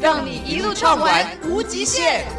让你一路畅玩无极限。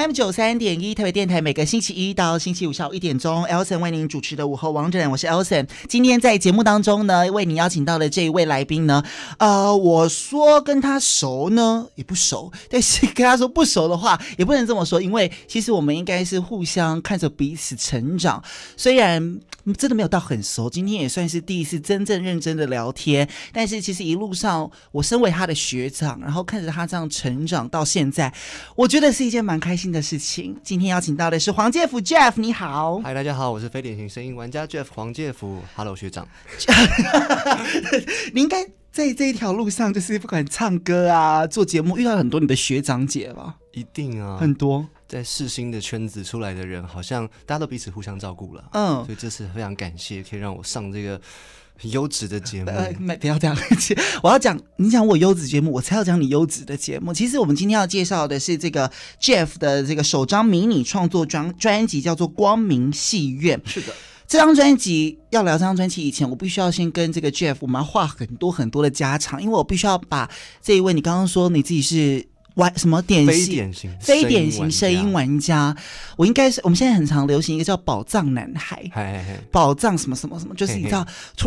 M 九三点一特别电台，每个星期一到星期五下午一点钟，Elson 为您主持的午后王者，我是 Elson。今天在节目当中呢，为您邀请到的这一位来宾呢，呃，我说跟他熟呢也不熟，但是跟他说不熟的话也不能这么说，因为其实我们应该是互相看着彼此成长，虽然真的没有到很熟，今天也算是第一次真正认真的聊天，但是其实一路上我身为他的学长，然后看着他这样成长到现在，我觉得是一件蛮开心的事情。今天邀请到的是黄介甫 Jeff，你好。嗨，大家好，我是非典型声音玩家 Jeff 黄介甫。Hello，学长。你应该在这一条路上，就是不管唱歌啊、做节目，遇到很多你的学长姐吧？一定啊，很多。在世新的圈子出来的人，好像大家都彼此互相照顾了。嗯，所以这次非常感谢，可以让我上这个。优质的节目，呃，没不要这样。我要讲，你讲我优质节目，我才要讲你优质的节目。其实我们今天要介绍的是这个 Jeff 的这个首张迷你创作专专辑，叫做《光明戏院》。是的，这张专辑要聊这张专辑以前，我必须要先跟这个 Jeff 我们要画很多很多的家常，因为我必须要把这一位你刚刚说你自己是玩什么典非典型非典型声音玩玩家，我应该是我们现在很常流行一个叫宝藏男孩，嘿嘿嘿，宝藏什么什么什么，就是你知道，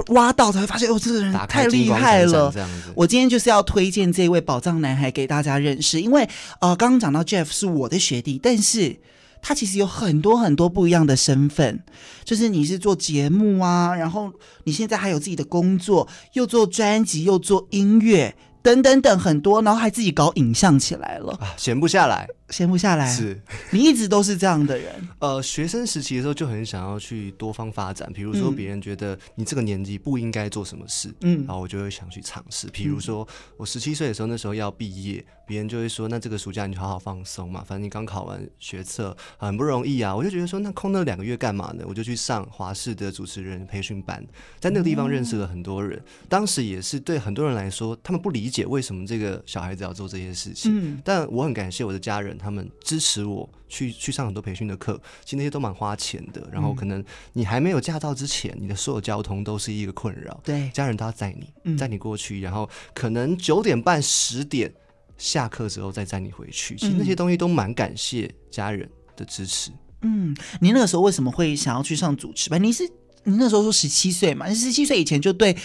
挖到才会发现哦，这个人太厉害了。我今天就是要推荐这位宝藏男孩给大家认识，因为呃，刚刚讲到 Jeff 是我的学弟，但是他其实有很多很多不一样的身份，就是你是做节目啊，然后你现在还有自己的工作，又做专辑，又做音乐。等等等很多，然后还自己搞影像起来了，啊，闲不下来，闲不下来。是你一直都是这样的人。呃，学生时期的时候就很想要去多方发展，比如说别人觉得你这个年纪不应该做什么事，嗯，然后我就会想去尝试。比如说我十七岁的时候，那时候要毕业，别人就会说，那这个暑假你就好好放松嘛，反正你刚考完学测，很不容易啊。我就觉得说，那空那两个月干嘛呢？我就去上华视的主持人培训班，在那个地方认识了很多人。当时也是对很多人来说，他们不理解为什么这个小孩子要做这些事情，嗯，但我很感谢我的家人，他们支持我去去上很多培训的课，其实那些都蛮花钱的。然后可能你还没有驾照之前，你的所有交通都是一个困扰，对，家人都要载你，载你过去，然后可能九点半十点下课之后再载你回去。其实那些东西都蛮感谢家人的支持。嗯，你那个时候为什么会想要去上主持班？你是你那时候说十七岁嘛？十七岁以前就对，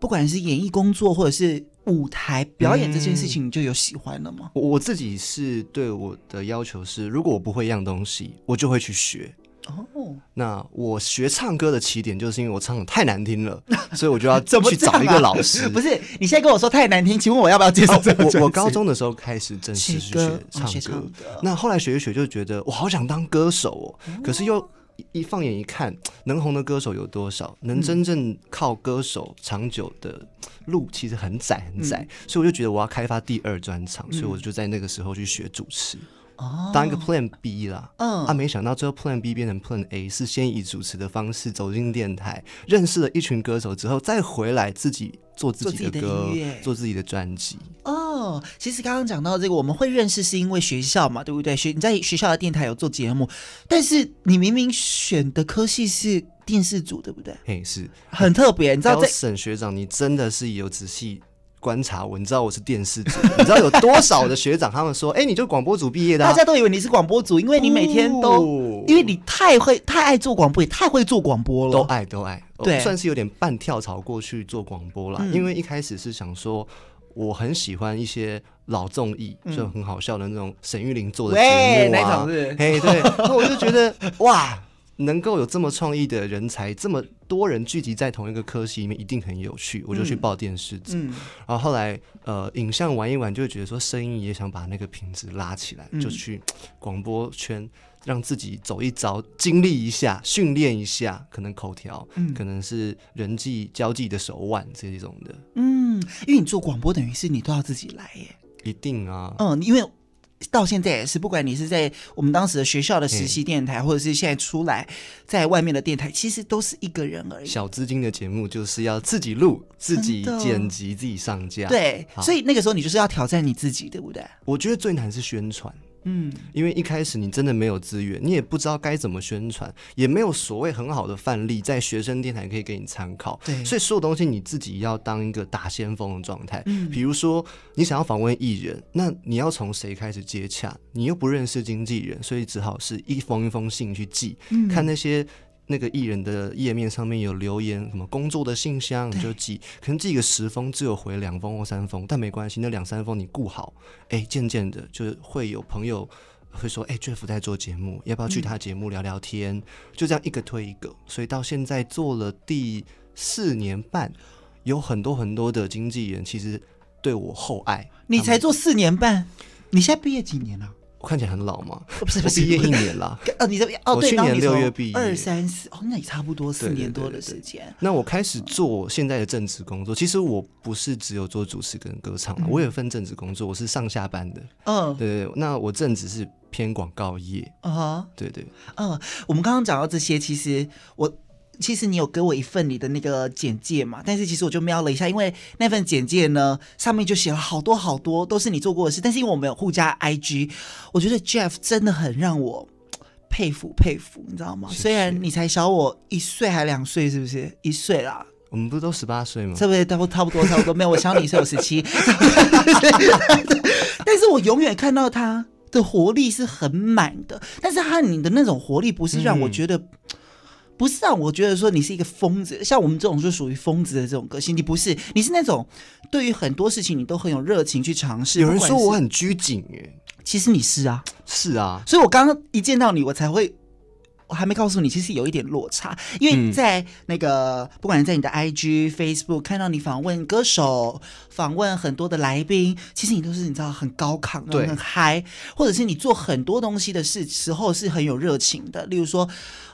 不管是演艺工作或者是。舞台表演这件事情，你就有喜欢了吗？我、嗯、我自己是对我的要求是，如果我不会一样东西，我就会去学。哦，那我学唱歌的起点就是因为我唱的太难听了，所以我就要去找一个老师。啊、不是，你现在跟我说太难听，请问我要不要接受这个、哦？我我高中的时候开始正式去学唱歌，学唱歌，那后来学一学就觉得我好想当歌手哦，哦可是又。一放眼一看，能红的歌手有多少？能真正靠歌手长久的路其实很窄很窄，嗯、所以我就觉得我要开发第二专场，嗯、所以我就在那个时候去学主持，哦、当一个 Plan B 啦。嗯，啊，没想到最后 Plan B 变成 Plan A，是先以主持的方式走进电台，认识了一群歌手之后，再回来自己。做自己的歌，做自，己的专辑。哦，其实刚刚讲到这个，我们会认识是因为学校嘛，对不对？学你在学校的电台有做节目，但是你明明选的科系是电视组，对不对？嘿，是很特别。你知道这，沈学长，你真的是有仔细观察我，你知道我是电视组，你知道有多少的学长他们说，哎、欸，你就广播组毕业的、啊，大家都以为你是广播组，因为你每天都，哦、因为你太会太爱做广播，也太会做广播了，都爱都爱。对，算是有点半跳槽过去做广播了，嗯、因为一开始是想说，我很喜欢一些老综艺，嗯、就很好笑的那种沈玉琳做的节目啊，嘿，对，那我就觉得 哇，能够有这么创意的人才，这么多人聚集在同一个科系里面，一定很有趣，我就去报电视组，嗯嗯、然后后来呃，影像玩一玩，就会觉得说声音也想把那个品质拉起来，嗯、就去广播圈。让自己走一遭，经历一下，训练一下，可能口条，嗯、可能是人际交际的手腕这种的。嗯，因为你做广播，等于是你都要自己来耶。一定啊。嗯，因为到现在也是，不管你是在我们当时的学校的实习电台，嘿或者是现在出来在外面的电台，其实都是一个人而已。小资金的节目就是要自己录、自己剪辑、自己上架。对，所以那个时候你就是要挑战你自己，对不对？我觉得最难是宣传。嗯，因为一开始你真的没有资源，你也不知道该怎么宣传，也没有所谓很好的范例在学生电台可以给你参考。对，所以所有东西你自己要当一个打先锋的状态。嗯，比如说你想要访问艺人，那你要从谁开始接洽？你又不认识经纪人，所以只好是一封一封信去寄，嗯，看那些。那个艺人的页面上面有留言，什么工作的信箱你就寄，可能寄个十封，只有回两封或三封，但没关系，那两三封你顾好，哎，渐渐的就会有朋友会说，哎，Jeff 在做节目，要不要去他节目聊聊天？嗯、就这样一个推一个，所以到现在做了第四年半，有很多很多的经纪人其实对我厚爱。你才做四年半，你现在毕业几年了？我看起来很老吗？不是，不是，毕业一年了。哦，你这边哦，我去年六月毕业，二三四哦，那也差不多四年多的时间。那我开始做现在的正职工作，其实我不是只有做主持跟歌唱，我有份正职工作，我是上下班的。嗯，对对。那我正职是偏广告业。啊，对对。嗯，我们刚刚讲到这些，其实我。其实你有给我一份你的那个简介嘛？但是其实我就瞄了一下，因为那份简介呢，上面就写了好多好多都是你做过的事。但是因为我们有互加 IG，我觉得 Jeff 真的很让我佩服佩服，你知道吗？虽然你才小我一岁还两岁，是不是一岁啦？我们不都十八岁吗？差不多，差不多，差不多。没有，我小你是有十七。但是我永远看到他的活力是很满的，但是他你的那种活力不是让我觉得，嗯、不是让我觉得说你是一个疯子。像我们这种就属于疯子的这种个性，你不是，你是那种对于很多事情你都很有热情去尝试。有人说我很拘谨，耶，其实你是啊，是啊，所以我刚刚一见到你，我才会。我还没告诉你，其实有一点落差，因为在那个、嗯、不管在你的 IG、Facebook 看到你访问歌手、访问很多的来宾，其实你都是你知道很高亢、对很嗨，或者是你做很多东西的事时候是很有热情的。例如说，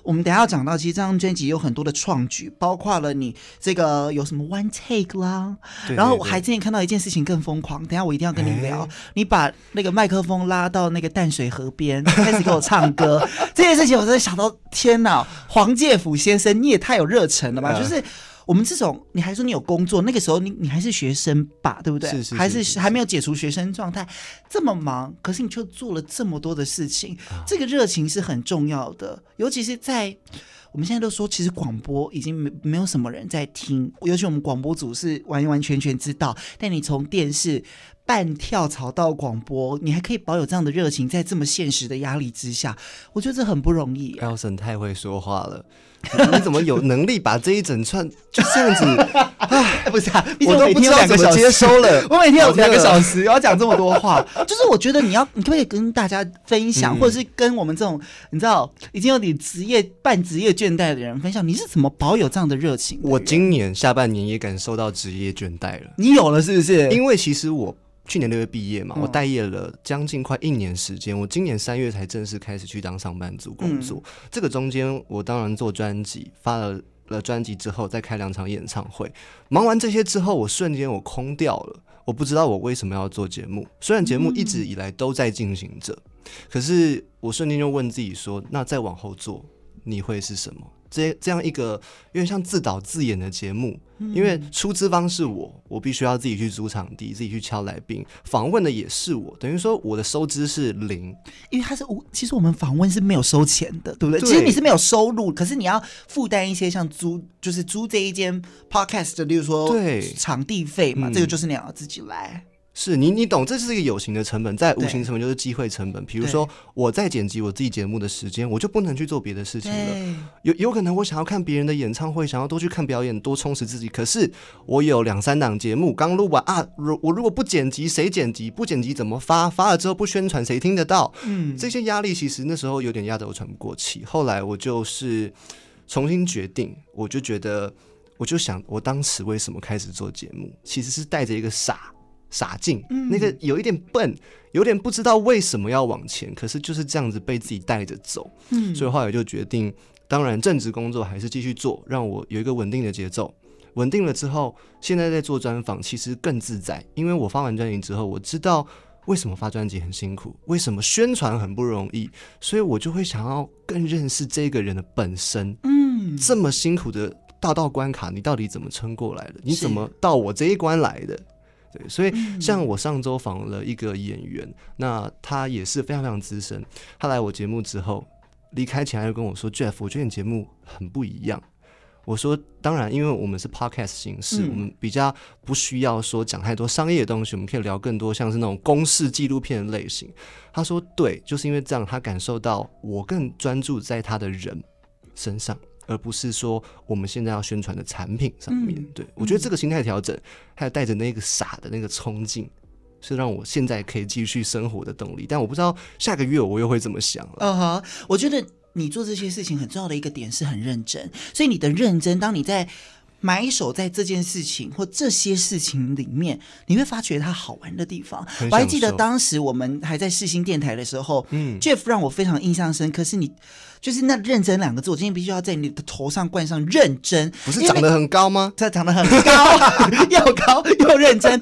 我们等下要讲到，其实这张专辑有很多的创举，包括了你这个有什么 One Take 啦，对对对，然后我还之前看到一件事情更疯狂，等下我一定要跟你聊，欸、你把那个麦克风拉到那个淡水河边，开始给我唱歌，这件事情我真的想到。天哪，黄介甫先生，你也太有热忱了吧！呃、就是我们这种，你还说你有工作，那个时候你你还是学生吧，对不对？是是是是还是还没有解除学生状态，这么忙，可是你却做了这么多的事情，啊、这个热情是很重要的，尤其是在我们现在都说，其实广播已经没没有什么人在听，尤其我们广播组是完完全全知道，但你从电视。半跳槽到广播，你还可以保有这样的热情，在这么现实的压力之下，我觉得这很不容易。Elson 太会说话了，你怎么有能力把这一整串就这样子？哎，不是啊，我都不知道怎么接收了。我每天有两个小时要讲这么多话，就是我觉得你要，你可不可以跟大家分享，嗯、或者是跟我们这种你知道已经有点职业半职业倦怠的人分享，你是怎么保有这样的热情？我今年下半年也感受到职业倦怠了。你有了是不是？因为其实我。去年六月毕业嘛，我待业了将近快一年时间。我今年三月才正式开始去当上班族工作。这个中间，我当然做专辑，发了了专辑之后，再开两场演唱会。忙完这些之后，我瞬间我空掉了。我不知道我为什么要做节目，虽然节目一直以来都在进行着，可是我瞬间就问自己说：那再往后做，你会是什么？这这样一个有点像自导自演的节目，因为出资方是我，我必须要自己去租场地，自己去敲来宾，访问的也是我，等于说我的收支是零，因为他是无，其实我们访问是没有收钱的，对不对？对，其实你是没有收入，可是你要负担一些像租，就是租这一间 podcast 的，例如说对。场地费嘛，这个就是你要自己来。是你，你懂，这是一个有形的成本，在无形成本就是机会成本。比如说，我在剪辑我自己节目的时间，我就不能去做别的事情了。有有可能我想要看别人的演唱会，想要多去看表演，多充实自己。可是我有两三档节目刚录完啊，如我如果不剪辑，谁剪辑？不剪辑怎么发？发了之后不宣传，谁听得到？嗯，这些压力其实那时候有点压得我喘不过气。后来我就是重新决定，我就觉得，我就想，我当时为什么开始做节目？其实是带着一个傻。傻劲，嗯、那个有一点笨，有点不知道为什么要往前，可是就是这样子被自己带着走，嗯，所以后来就决定，当然正职工作还是继续做，让我有一个稳定的节奏，稳定了之后，现在在做专访，其实更自在，因为我发完专辑之后，我知道为什么发专辑很辛苦，为什么宣传很不容易，所以我就会想要更认识这个人的本身，嗯，这么辛苦的大道关卡，你到底怎么撑过来的？你怎么到我这一关来的？对，所以像我上周访了一个演员，嗯、那他也是非常非常资深。他来我节目之后，离开前他就跟我说：“Jeff，我觉得你节目很不一样。”我说：“当然，因为我们是 podcast 形式，嗯、我们比较不需要说讲太多商业的东西，我们可以聊更多像是那种公式纪录片的类型。”他说：“对，就是因为这样，他感受到我更专注在他的人身上。”而不是说我们现在要宣传的产品上面，嗯、对，我觉得这个心态调整，还有带着那个傻的那个冲劲，是让我现在可以继续生活的动力。但我不知道下个月我又会怎么想了。嗯哼，我觉得你做这些事情很重要的一个点是很认真，所以你的认真，当你在。埋首在这件事情或这些事情里面，你会发觉它好玩的地方。我还记得当时我们还在世新电台的时候，嗯，Jeff 让我非常印象深刻。是你就是那“认真”两个字，我今天必须要在你的头上冠上“认真”。不是长得很高吗？他 长得很高，又高又认真。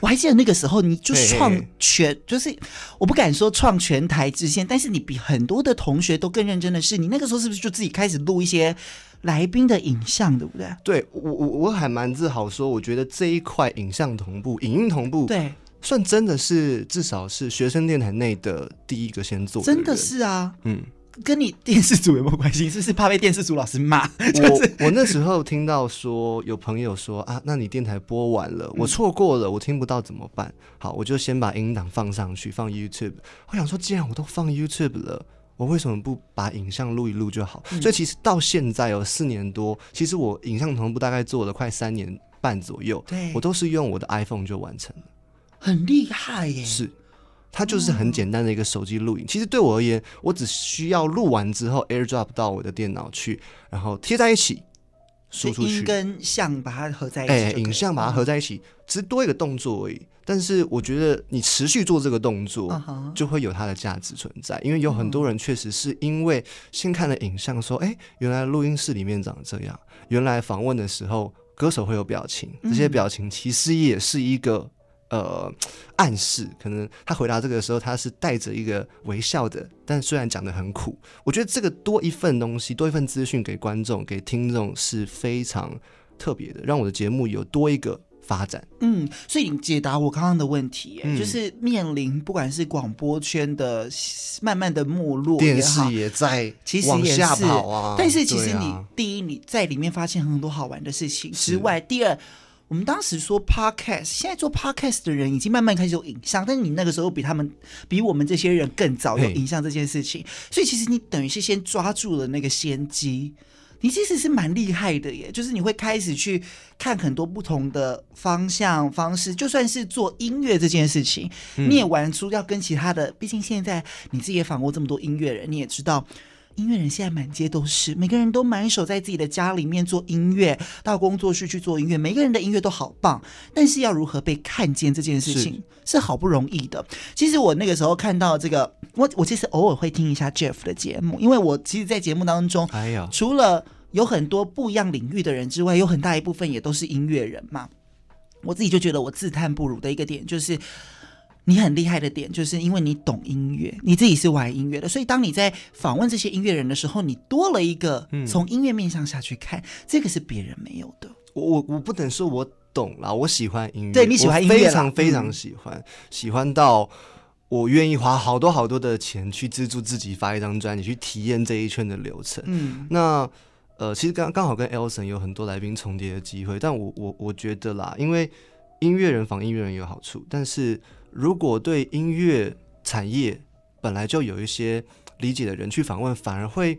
我还记得那个时候，你就创全，就是我不敢说创全台之先，但是你比很多的同学都更认真的是，你那个时候是不是就自己开始录一些？来宾的影像对不对？对我我我还蛮自豪说，我觉得这一块影像同步、影音同步，对，算真的是至少是学生电台内的第一个先做的。真的是啊，嗯，跟你电视组有没有关系？是不是怕被电视组老师骂？我 我那时候听到说有朋友说啊，那你电台播完了，我错过了，我听不到怎么办？好，我就先把音档放上去，放 YouTube。我想说，既然我都放 YouTube 了，我为什么不把影像录一录就好？嗯、所以其实到现在有四年多，其实我影像同步大概做了快三年半左右，对我都是用我的 iPhone 就完成了，很厉害耶！是。它就是很简单的一个手机录影，其实对我而言，我只需要录完之后 AirDrop 到我的电脑去，然后贴在一起输出去，音跟像把它合在一起，哎，影像把它合在一起，只是多一个动作而已。但是我觉得你持续做这个动作，就会有它的价值存在，因为有很多人确实是因为先看了影像，说，哎，原来录音室里面长这样，原来访问的时候歌手会有表情，这些表情其实也是一个。呃，暗示可能他回答这个的时候，他是带着一个微笑的，但虽然讲的很苦，我觉得这个多一份东西，多一份资讯给观众、给听众是非常特别的，让我的节目有多一个发展。嗯，所以你解答我刚刚的问题，嗯、就是面临不管是广播圈的慢慢的没落，电视也在其实往下跑啊。但是其实你第一你在里面发现很多好玩的事情之外，第二。我们当时说 podcast，现在做 podcast 的人已经慢慢开始有影像，但是你那个时候比他们，比我们这些人更早有影像这件事情，所以其实你等于是先抓住了那个先机，你其实是蛮厉害的耶，就是你会开始去看很多不同的方向方式，就算是做音乐这件事情，你也玩出要跟其他的，毕竟现在你自己也访过这么多音乐人，你也知道。音乐人现在满街都是，每个人都满手在自己的家里面做音乐，到工作室去做音乐，每个人的音乐都好棒。但是要如何被看见这件事情是，是好不容易的。其实我那个时候看到这个，我我其实偶尔会听一下 Jeff 的节目，因为我其实，在节目当中，哎呀，除了有很多不一样领域的人之外，有很大一部分也都是音乐人嘛。我自己就觉得我自叹不如的一个点就是。你很厉害的点，就是因为你懂音乐，你自己是玩音乐的，所以当你在访问这些音乐人的时候，你多了一个从音乐面向下去看，嗯、这个是别人没有的。我我我不能说我懂啦，我喜欢音乐，对，你喜欢音乐，非常非常喜欢，嗯、喜欢到我愿意花好多好多的钱去资助自己发一张专辑，去体验这一圈的流程。嗯，那呃，其实刚刚好跟 Elson 有很多来宾重叠的机会，但我我我觉得啦，因为音乐人访音乐人有好处，但是。如果对音乐产业本来就有一些理解的人去访问，反而会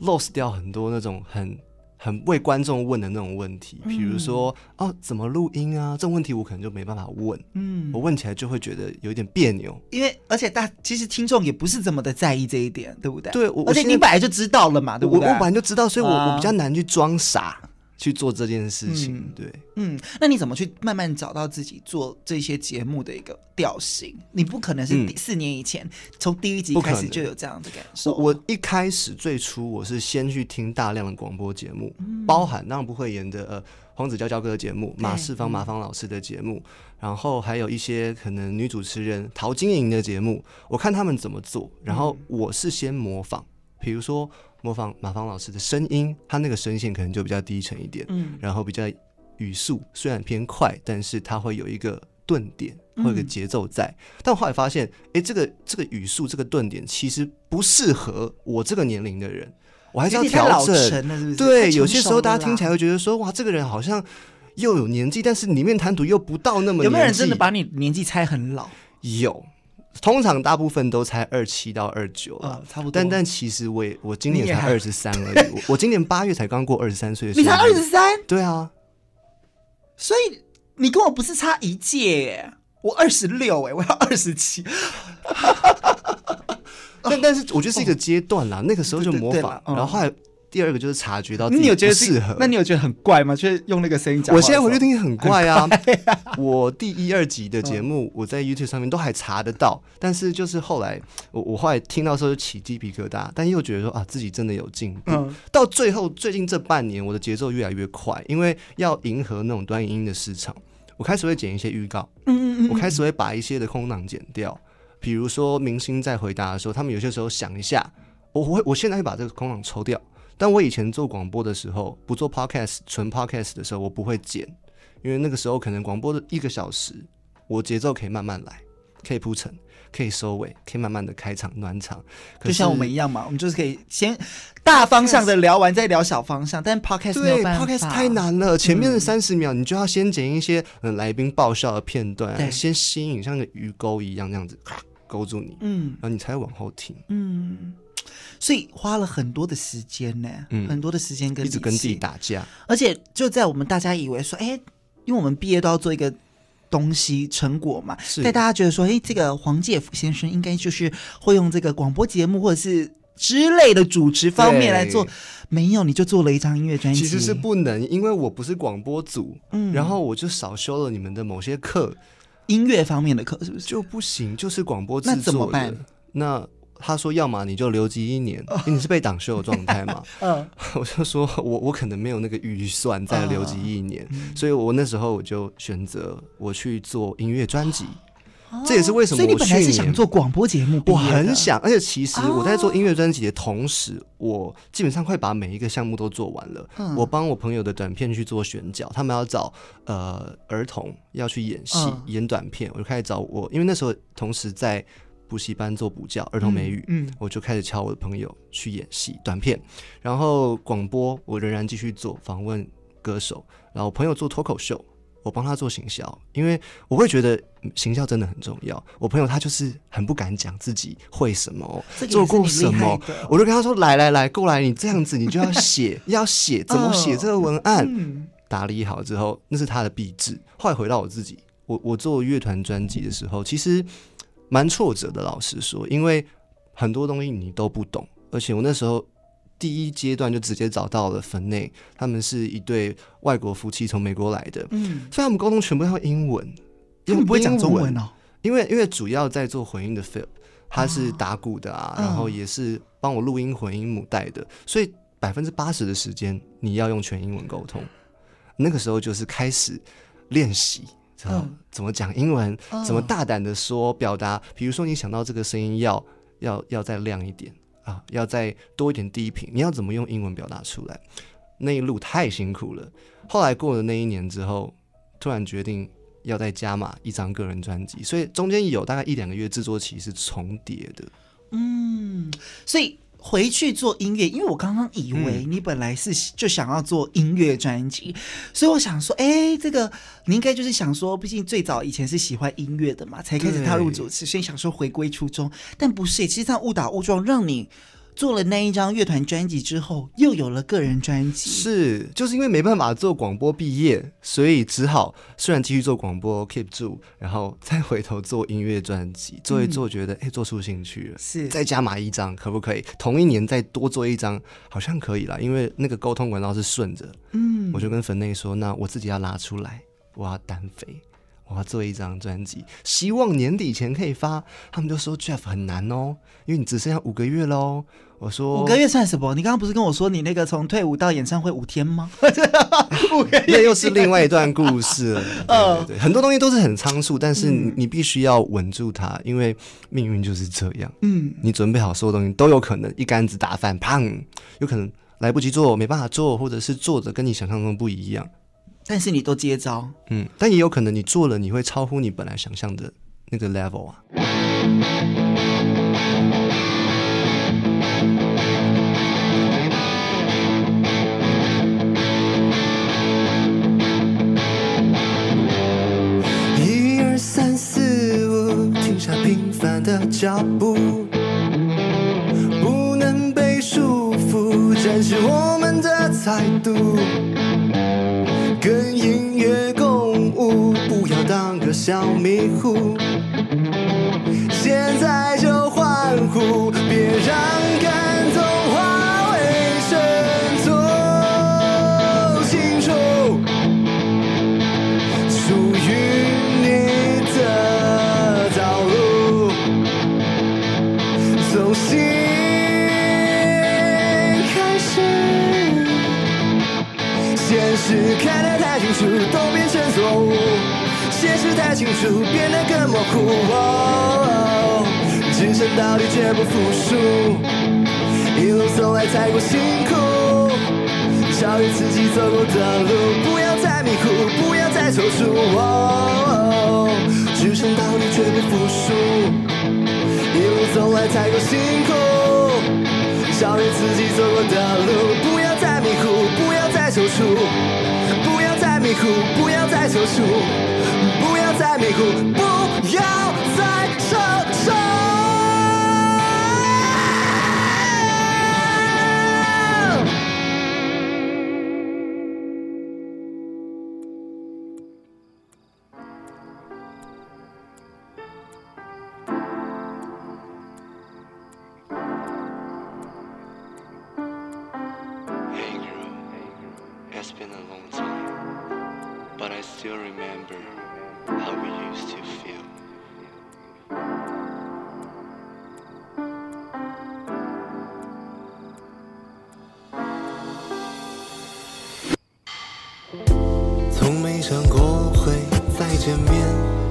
lost 掉很多那种很很为观众问的那种问题，比如说哦，怎么录音啊？这种问题我可能就没办法问，嗯，我问起来就会觉得有点别扭，因为而且大其实听众也不是这么的在意这一点，对不对？对，而且你本来就知道了嘛，对不对？我，我本来就知道，所以我我比较难去装傻。去做这件事情，嗯、对，嗯，那你怎么去慢慢找到自己做这些节目的一个调性？你不可能是四年以前从、嗯、第一集开始就有这样的感受。我一开始最初我是先去听大量的广播节目，嗯、包含那不会演的呃黄子佼佼哥的节目，马世芳马芳老师的节目，嗯、然后还有一些可能女主持人陶晶莹的节目，我看他们怎么做，然后我是先模仿，比如说。模仿马芳老师的声音，他那个声线可能就比较低沉一点，嗯，然后比较语速虽然偏快，但是他会有一个顿点，会有一个节奏在。嗯、但我后来发现，哎，这个这个语速这个顿点其实不适合我这个年龄的人，我还是要调整。对，有些时候大家听起来会觉得说，哇，这个人好像又有年纪，但是里面谈吐又不到那么。有没有人真的把你年纪猜很老？有。通常大部分都才二七到二九啊，差不多。但但其实我也我今年才二十三而已，我我今年八月才刚过二十三岁的时候。你才二十三？对啊，所以你跟我不是差一届耶，我二十六哎，我要二十七。但但是我觉得是一个阶段啦，那个时候就模仿，然后后来。第二个就是察觉到你有觉得适合，那你有觉得很怪吗？就是用那个声音讲。我现在回去听很怪啊。我第一二集的节目，我在 YouTube 上面都还查得到，但是就是后来我我后来听到时候就起鸡皮疙瘩，但又觉得说啊自己真的有进步。到最后最近这半年，我的节奏越来越快，因为要迎合那种端影音的市场，我开始会剪一些预告，嗯嗯嗯，我开始会把一些的空档剪掉，比如说明星在回答的时候，他们有些时候想一下，我会我现在会把这个空档抽掉。但我以前做广播的时候，不做 podcast 纯 podcast 的时候，我不会剪，因为那个时候可能广播的一个小时，我节奏可以慢慢来，可以铺陈，可以收尾，可以慢慢的开场暖场，就像我们一样嘛，我们就是可以先大方向的聊完，再聊小方向。但 podcast 对 podcast 太难了，前面的三十秒你就要先剪一些嗯来宾爆笑的片段，对。先吸引像个鱼钩一样这样子勾住你，嗯，然后你才会往后听，嗯。所以花了很多的时间呢，嗯、很多的时间跟一直跟自己打架，而且就在我们大家以为说，哎、欸，因为我们毕业都要做一个东西成果嘛，在是大家觉得说，哎、欸，这个黄介甫先生应该就是会用这个广播节目或者是之类的主持方面来做，没有，你就做了一张音乐专辑，其实是不能，因为我不是广播组，嗯，然后我就少修了你们的某些课，音乐方面的课是不是就不行？就是广播制作的，那怎么办？那。他说：“要么你就留级一年，因为你是被挡修的状态嘛。”嗯，我就说我我可能没有那个预算再留级一年，所以我那时候我就选择我去做音乐专辑。这也是为什么我去年，所以你本来是想做广播节目，我很想，而且其实我在做音乐专辑的同时，我基本上快把每一个项目都做完了。我帮我朋友的短片去做选角，他们要找呃儿童要去演戏演短片，我就开始找我，因为那时候同时在。补习班做补教儿童美语，嗯，嗯，我就开始敲我的朋友去演戏短片，然后广播我仍然继续做访问歌手，然后我朋友做脱口秀，我帮他做行销，因为我会觉得行销真的很重要。我朋友他就是很不敢讲自己会什么，做过什么，我就跟他说：“来来来，过来，你这样子你就要写，要写怎么写这个文案，哦嗯、打理好之后，那是他的壁纸。后来回到我自己，我我做乐团专辑的时候，其实。蛮挫折的，老实说，因为很多东西你都不懂，而且我那时候第一阶段就直接找到了分内，他们是一对外国夫妻从美国来的，嗯，所以他们沟通全部要英文，他们不会讲中文。哦，因为因为主要在做混音的 Phil，他是打鼓的啊，哦、然后也是帮我录音混音母带的，所以百分之八十的时间你要用全英文沟通，那个时候就是开始练习。嗯，怎么讲英文？怎么大胆的说表达？比如说，你想到这个声音要要要再亮一点啊，要再多一点低频，你要怎么用英文表达出来？那一路太辛苦了。后来过了那一年之后，突然决定要再加码一张个人专辑，所以中间有大概一两个月制作期是重叠的。嗯，所以。回去做音乐，因为我刚刚以为你本来是就想要做音乐专辑，嗯、所以我想说，哎、欸，这个你应该就是想说，毕竟最早以前是喜欢音乐的嘛，才开始踏入主持，对所以想说回归初衷，但不是，其实这样误打误撞让你。做了那一张乐团专辑之后，又有了个人专辑。是，就是因为没办法做广播毕业，所以只好虽然继续做广播 keep 住，然后再回头做音乐专辑，做一做觉得哎、嗯欸，做出兴趣了，是再加码一张可不可以？同一年再多做一张，好像可以啦，因为那个沟通管道是顺着。嗯，我就跟粉内说，那我自己要拉出来，我要单飞，我要做一张专辑，希望年底前可以发。他们就说 Jeff 很难哦，因为你只剩下五个月喽。我说五个月算什么？你刚刚不是跟我说你那个从退伍到演唱会五天吗？五个月那又是另外一段故事了。对对对，很多东西都是很仓促，但是你必须要稳住它，因为命运就是这样。嗯，你准备好所有东西都有可能一竿子打翻，砰，有可能来不及做，没办法做，或者是做的跟你想象中不一样。但是你都接招，嗯，但也有可能你做了，你会超乎你本来想象的那个 level 啊。一二三四五，停下平凡的脚步小迷糊，清楚，变得更模糊。只身到底绝不服输，一路走来太过辛苦，超越自己走过的路，不要再迷糊，不要再踌躇。只身到底绝不服输。一路走来太过辛苦，超越自己走过的路，不要再迷糊，不要再踌躇，不要再迷糊，不要再踌躇，不要再迷想过会再见面。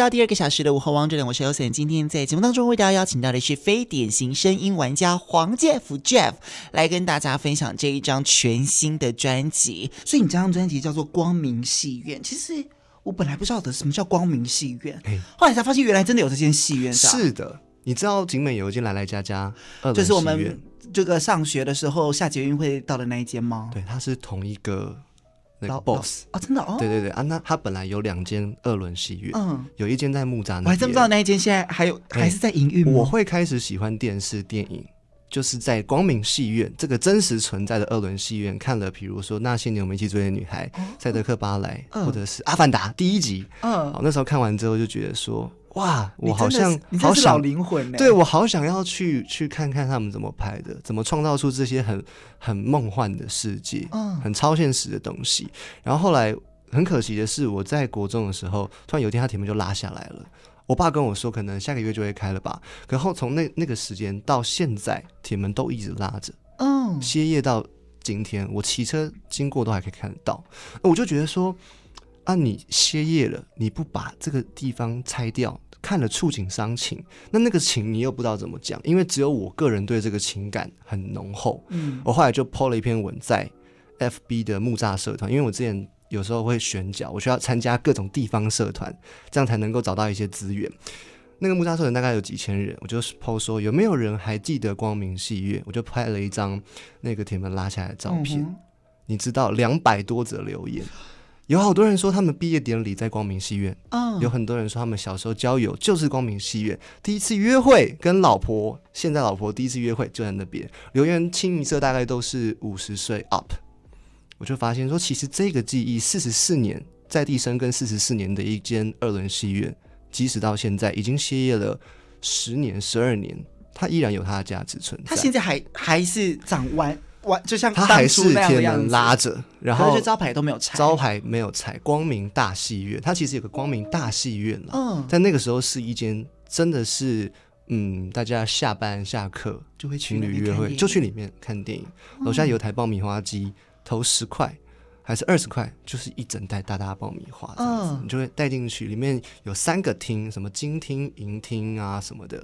到第二个小时的午后王者，我是 Elson。今天在节目当中为大家邀请到的是非典型声音玩家黄介甫 Jeff 来跟大家分享这一张全新的专辑。所以你这张专辑叫做《光明戏院》。其实我本来不知道的什么叫光明戏院，欸、后来才发现原来真的有这间戏院。是的，你知道景美有一间来来家家，就是我们这个上学的时候下捷运会到的那一间吗？对，它是同一个。那个 boss 啊，真的哦，对对对啊，那他本来有两间二轮戏院，嗯，有一间在木栅那边，我还真不知道那一间现在还有还是在营运吗？我会开始喜欢电视电影，就是在光明戏院这个真实存在的二轮戏院看了，比如说那些年我们一起追的女孩、赛德克巴莱，或者是阿凡达第一集，嗯，好，那时候看完之后就觉得说。哇，我好像好想老灵魂，对，我好想要去去看看他们怎么拍的，怎么创造出这些很很梦幻的世界，嗯，很超现实的东西。然后后来很可惜的是，我在国中的时候，突然有一天他铁门就拉下来了。我爸跟我说，可能下个月就会开了吧。可后从那那个时间到现在，铁门都一直拉着，嗯，歇业到今天，我骑车经过都还可以看得到。我就觉得说。那、啊、你歇业了，你不把这个地方拆掉，看了触景伤情，那那个情你又不知道怎么讲，因为只有我个人对这个情感很浓厚。嗯，我后来就 po 了一篇文在 FB 的木栅社团，因为我之前有时候会选角，我需要参加各种地方社团，这样才能够找到一些资源。那个木栅社团大概有几千人，我就 po 说有没有人还记得光明戏院？我就拍了一张那个铁门拉下来的照片，嗯、你知道两百多则留言。有好多人说他们毕业典礼在光明戏院，oh. 有很多人说他们小时候交友就是光明戏院，第一次约会跟老婆，现在老婆第一次约会就在那边。留言清一色大概都是五十岁 up，我就发现说，其实这个记忆四十四年在地生根四十四年的一间二轮戏院，即使到现在已经歇业了十年十二年，它依然有它的价值存在。它现在还还是长弯。就像他还是铁门拉着，然后招牌都没有拆，招牌没有拆。光明大戏院，它其实有个光明大戏院了。嗯，在那个时候是一间真的是嗯，大家下班下课就会情侣约会，就去里面看电影。楼、嗯、下有台爆米花机，投十块还是二十块，就是一整袋大大爆米花这样子，嗯、你就会带进去。里面有三个厅，什么金厅、银厅啊什么的。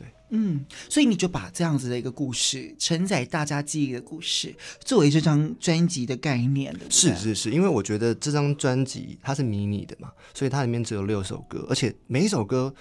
对，嗯，所以你就把这样子的一个故事，承载大家记忆的故事，作为这张专辑的概念的。是是是，因为我觉得这张专辑它是迷你的嘛，所以它里面只有六首歌，而且每一首歌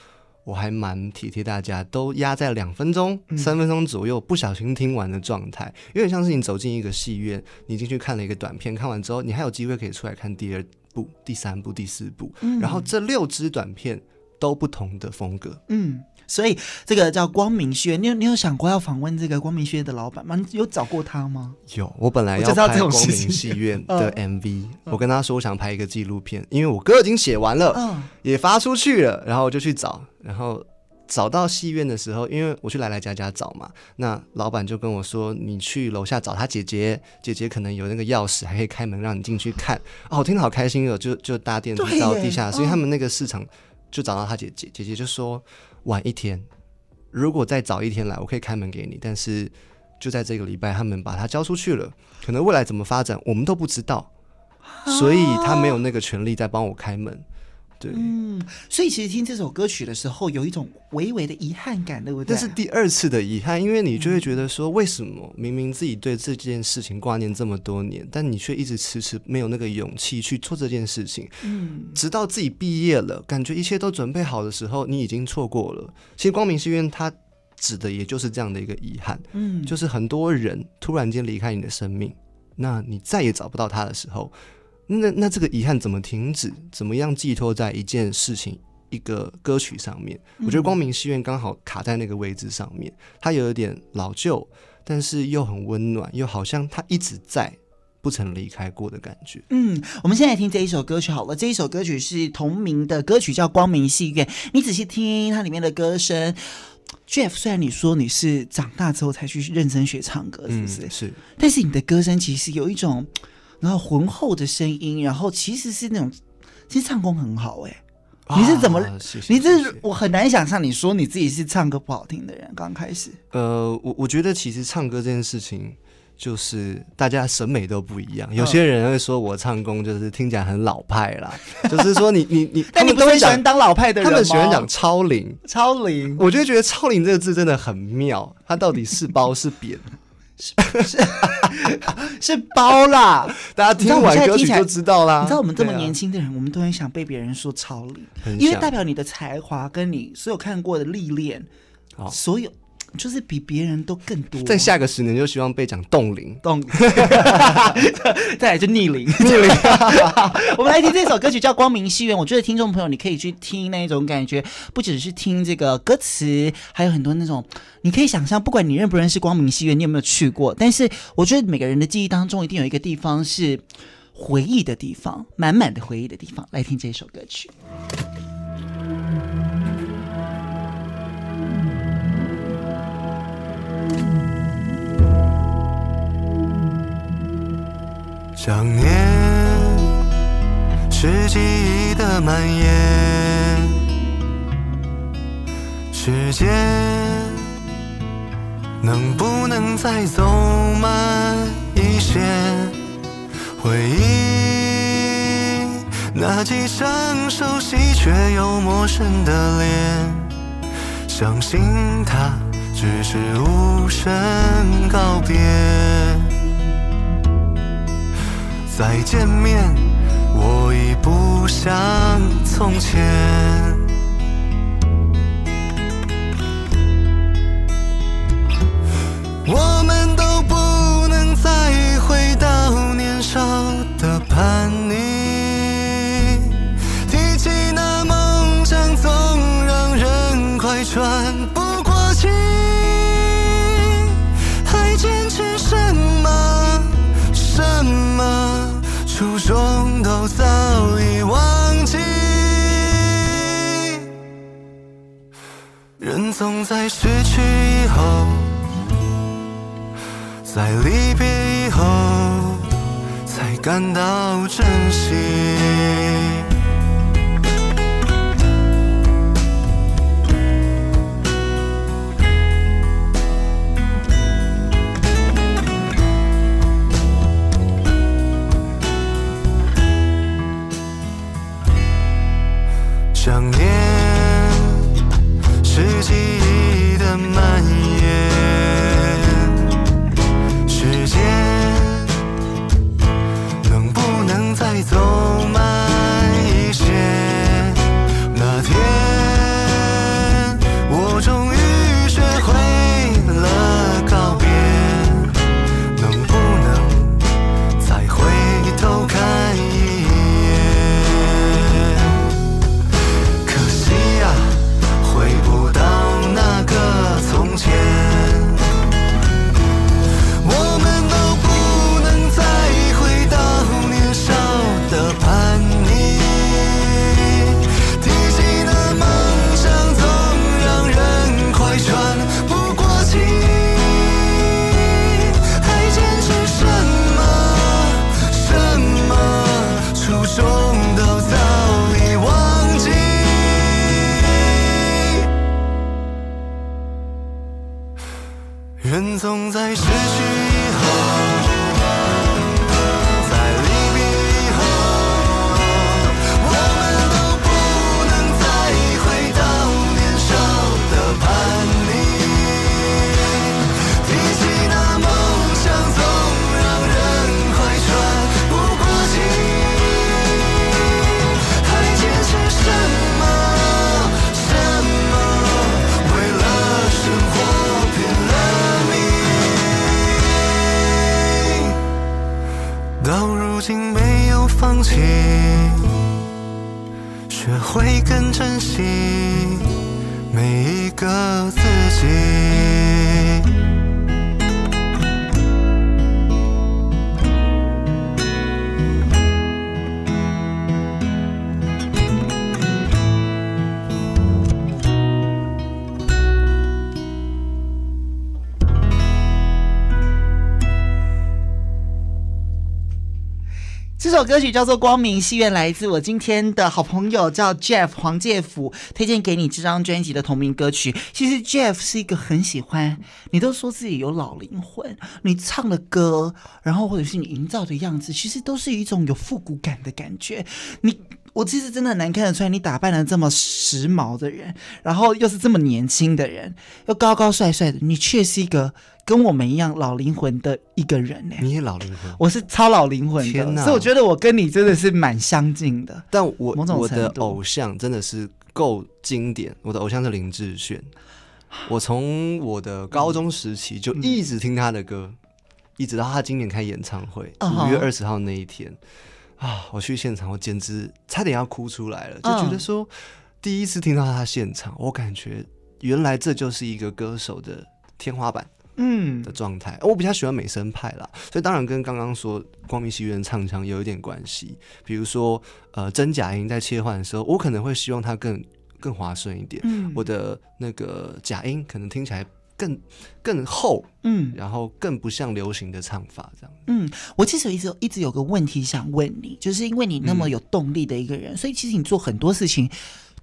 我还蛮体贴大家，都压在两分钟、三分钟左右，不小心听完的状态，有点像是你走进一个戏院，你进去看了一个短片，看完之后你还有机会可以出来看第二部、第三部、第四部，嗯，然后这六支短片都不同的风格，嗯。所以这个叫光明戏院，你有你有想过要访问这个光明戏院的老板吗？你有找过他吗？有，我本来要拍光明戏院的 MV，我跟他说我想拍一个纪录片，因为我歌已经写完了，嗯，也发出去了，然后我就去找，然后找到戏院的时候，因为我去来来家家找嘛，那老板就跟我说，你去楼下找他姐姐，姐姐可能有那个钥匙，还可以开门让你进去看。哦，我听得好开心哦，就就搭电梯到地下所以他们那个市场就找到他姐姐，姐姐就说。晚一天，如果再早一天来，我可以开门给你。但是就在这个礼拜，他们把它交出去了。可能未来怎么发展，我们都不知道，所以他没有那个权利再帮我开门。对，嗯，所以其实听这首歌曲的时候，有一种微微的遗憾感，对不对？这是第二次的遗憾，因为你就会觉得说，为什么明明自己对这件事情挂念这么多年，但你却一直迟迟没有那个勇气去做这件事情。嗯，直到自己毕业了，感觉一切都准备好的时候，你已经错过了。其实光明戏院它指的也就是这样的一个遗憾，嗯，就是很多人突然间离开你的生命，那你再也找不到他的时候。那那这个遗憾怎么停止？怎么样寄托在一件事情、一个歌曲上面？我觉得光明戏院刚好卡在那个位置上面，它有一点老旧，但是又很温暖，又好像它一直在，不曾离开过的感觉。嗯，我们现在听这一首歌曲好了，这一首歌曲是同名的歌曲，叫《光明戏院》。你仔细听它里面的歌声，Jeff，虽然你说你是长大之后才去认真学唱歌，是不是？嗯，是。但是你的歌声其实有一种。然后浑厚的声音，然后其实是那种，其实唱功很好哎、欸，你是怎么？啊、谢谢你这是我很难想象，你说你自己是唱歌不好听的人，刚开始。呃，我我觉得其实唱歌这件事情，就是大家审美都不一样。有些人会说我唱功就是听起来很老派啦，就是说你你你，但你不会喜欢当老派的人吗？他们喜欢讲超龄，超龄。我就觉得超龄这个字真的很妙，它到底是褒是贬？是是 是包啦，大家听完歌曲就知道啦。你知道我们这么年轻的人，啊、我们都很想被别人说超龄，因为代表你的才华跟你所有看过的历练，哦、所有。就是比别人都更多。在下个十年，就希望被讲冻龄，冻龄，再来就逆龄，逆龄。我们来听这首歌曲叫《光明戏院》，我觉得听众朋友你可以去听那一种感觉，不只是听这个歌词，还有很多那种你可以想象，不管你认不认识光明戏院，你有没有去过，但是我觉得每个人的记忆当中一定有一个地方是回忆的地方，满满的回忆的地方。来听这首歌曲。想念是记忆的蔓延，时间能不能再走慢一些？回忆那几张熟悉却又陌生的脸，相信它只是无声告别。再见面，我已不像从前。我们都不能再回到年少的叛逆，提起那梦想总让人快喘不都早已忘记，人总在失去以后，在离别以后，才感到珍惜。首歌曲叫做《光明戏院》，来自我今天的好朋友叫 Jeff 黄介甫，推荐给你这张专辑的同名歌曲。其实 Jeff 是一个很喜欢，你都说自己有老灵魂，你唱的歌，然后或者是你营造的样子，其实都是一种有复古感的感觉。你我其实真的很难看得出来，你打扮的这么时髦的人，然后又是这么年轻的人，又高高帅帅的，你却是一个。跟我们一样老灵魂的一个人呢？你也老灵魂，我是超老灵魂的，天哪！所以我觉得我跟你真的是蛮相近的。但我我的偶像真的是够经典，我的偶像是林志炫。我从我的高中时期就一直听他的歌，一直到他今年开演唱会，五月二十号那一天啊，我去现场，我简直差点要哭出来了，就觉得说第一次听到他现场，我感觉原来这就是一个歌手的天花板。嗯的状态，我比较喜欢美声派啦，所以当然跟刚刚说光明戏院唱腔有一点关系。比如说，呃，真假音在切换的时候，我可能会希望它更更滑顺一点。嗯，我的那个假音可能听起来更更厚，嗯，然后更不像流行的唱法这样。嗯，我其实一直一直有个问题想问你，就是因为你那么有动力的一个人，嗯，所以其实你做很多事情。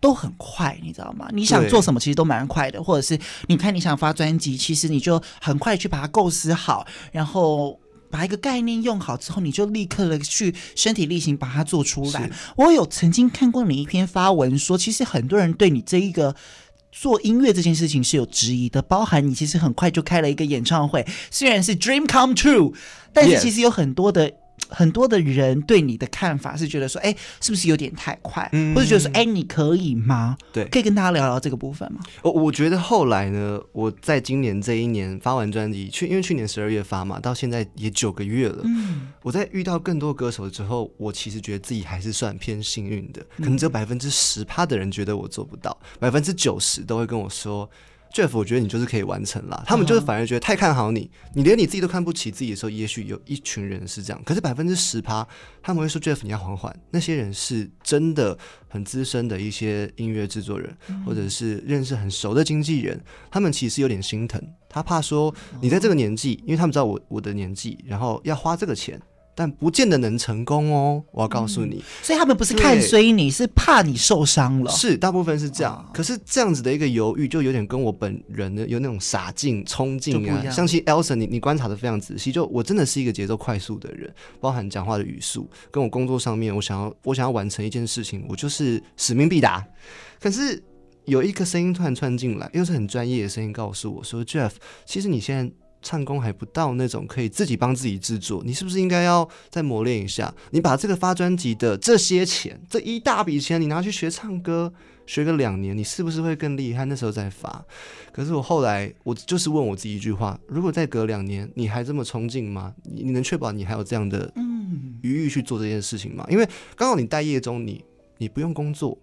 都很快，你知道吗？你想做什么，其实都蛮快的。或者是你看你想发专辑，其实你就很快去把它构思好，然后把一个概念用好之后，你就立刻的去身体力行把它做出来。我有曾经看过你一篇发文说，其实很多人对你这一个做音乐这件事情是有质疑的，包含你其实很快就开了一个演唱会，虽然是 dream come true，但是其实有很多的。很多的人对你的看法是觉得说，哎，是不是有点太快？嗯，或者觉得说，哎，你可以吗？对，可以跟大家聊聊这个部分吗？我我觉得后来呢，我在今年这一年发完专辑，去因为去年十二月发嘛，到现在也九个月了。嗯，我在遇到更多歌手之后，我其实觉得自己还是算偏幸运的，可能只有百分之十趴的人觉得我做不到，百分之九十都会跟我说。Jeff，我觉得你就是可以完成啦。他们就是反而觉得太看好你，你连你自己都看不起自己的时候，也许有一群人是这样。可是百分之十趴，他们会说 Jeff，你要缓缓。那些人是真的很资深的一些音乐制作人，或者是认识很熟的经纪人，他们其实有点心疼。他怕说你在这个年纪，因为他们知道我我的年纪，然后要花这个钱。但不见得能成功哦，我要告诉你、嗯。所以他们不是看衰你，是怕你受伤了。是，大部分是这样。可是这样子的一个犹豫，就有点跟我本人的有那种傻劲、冲劲啊。像其 Elson，你你观察的非常仔细，就我真的是一个节奏快速的人，包含讲话的语速，跟我工作上面，我想要我想要完成一件事情，我就是使命必达。可是有一个声音突然窜进来，又是很专业的声音，告诉我说：“Jeff，其实你现在。”唱功还不到那种可以自己帮自己制作，你是不是应该要再磨练一下？你把这个发专辑的这些钱，这一大笔钱，你拿去学唱歌，学个两年，你是不是会更厉害？那时候再发。可是我后来，我就是问我自己一句话：如果再隔两年，你还这么冲劲吗？你你能确保你还有这样的余裕去做这件事情吗？因为刚好你待业中，你你不用工作，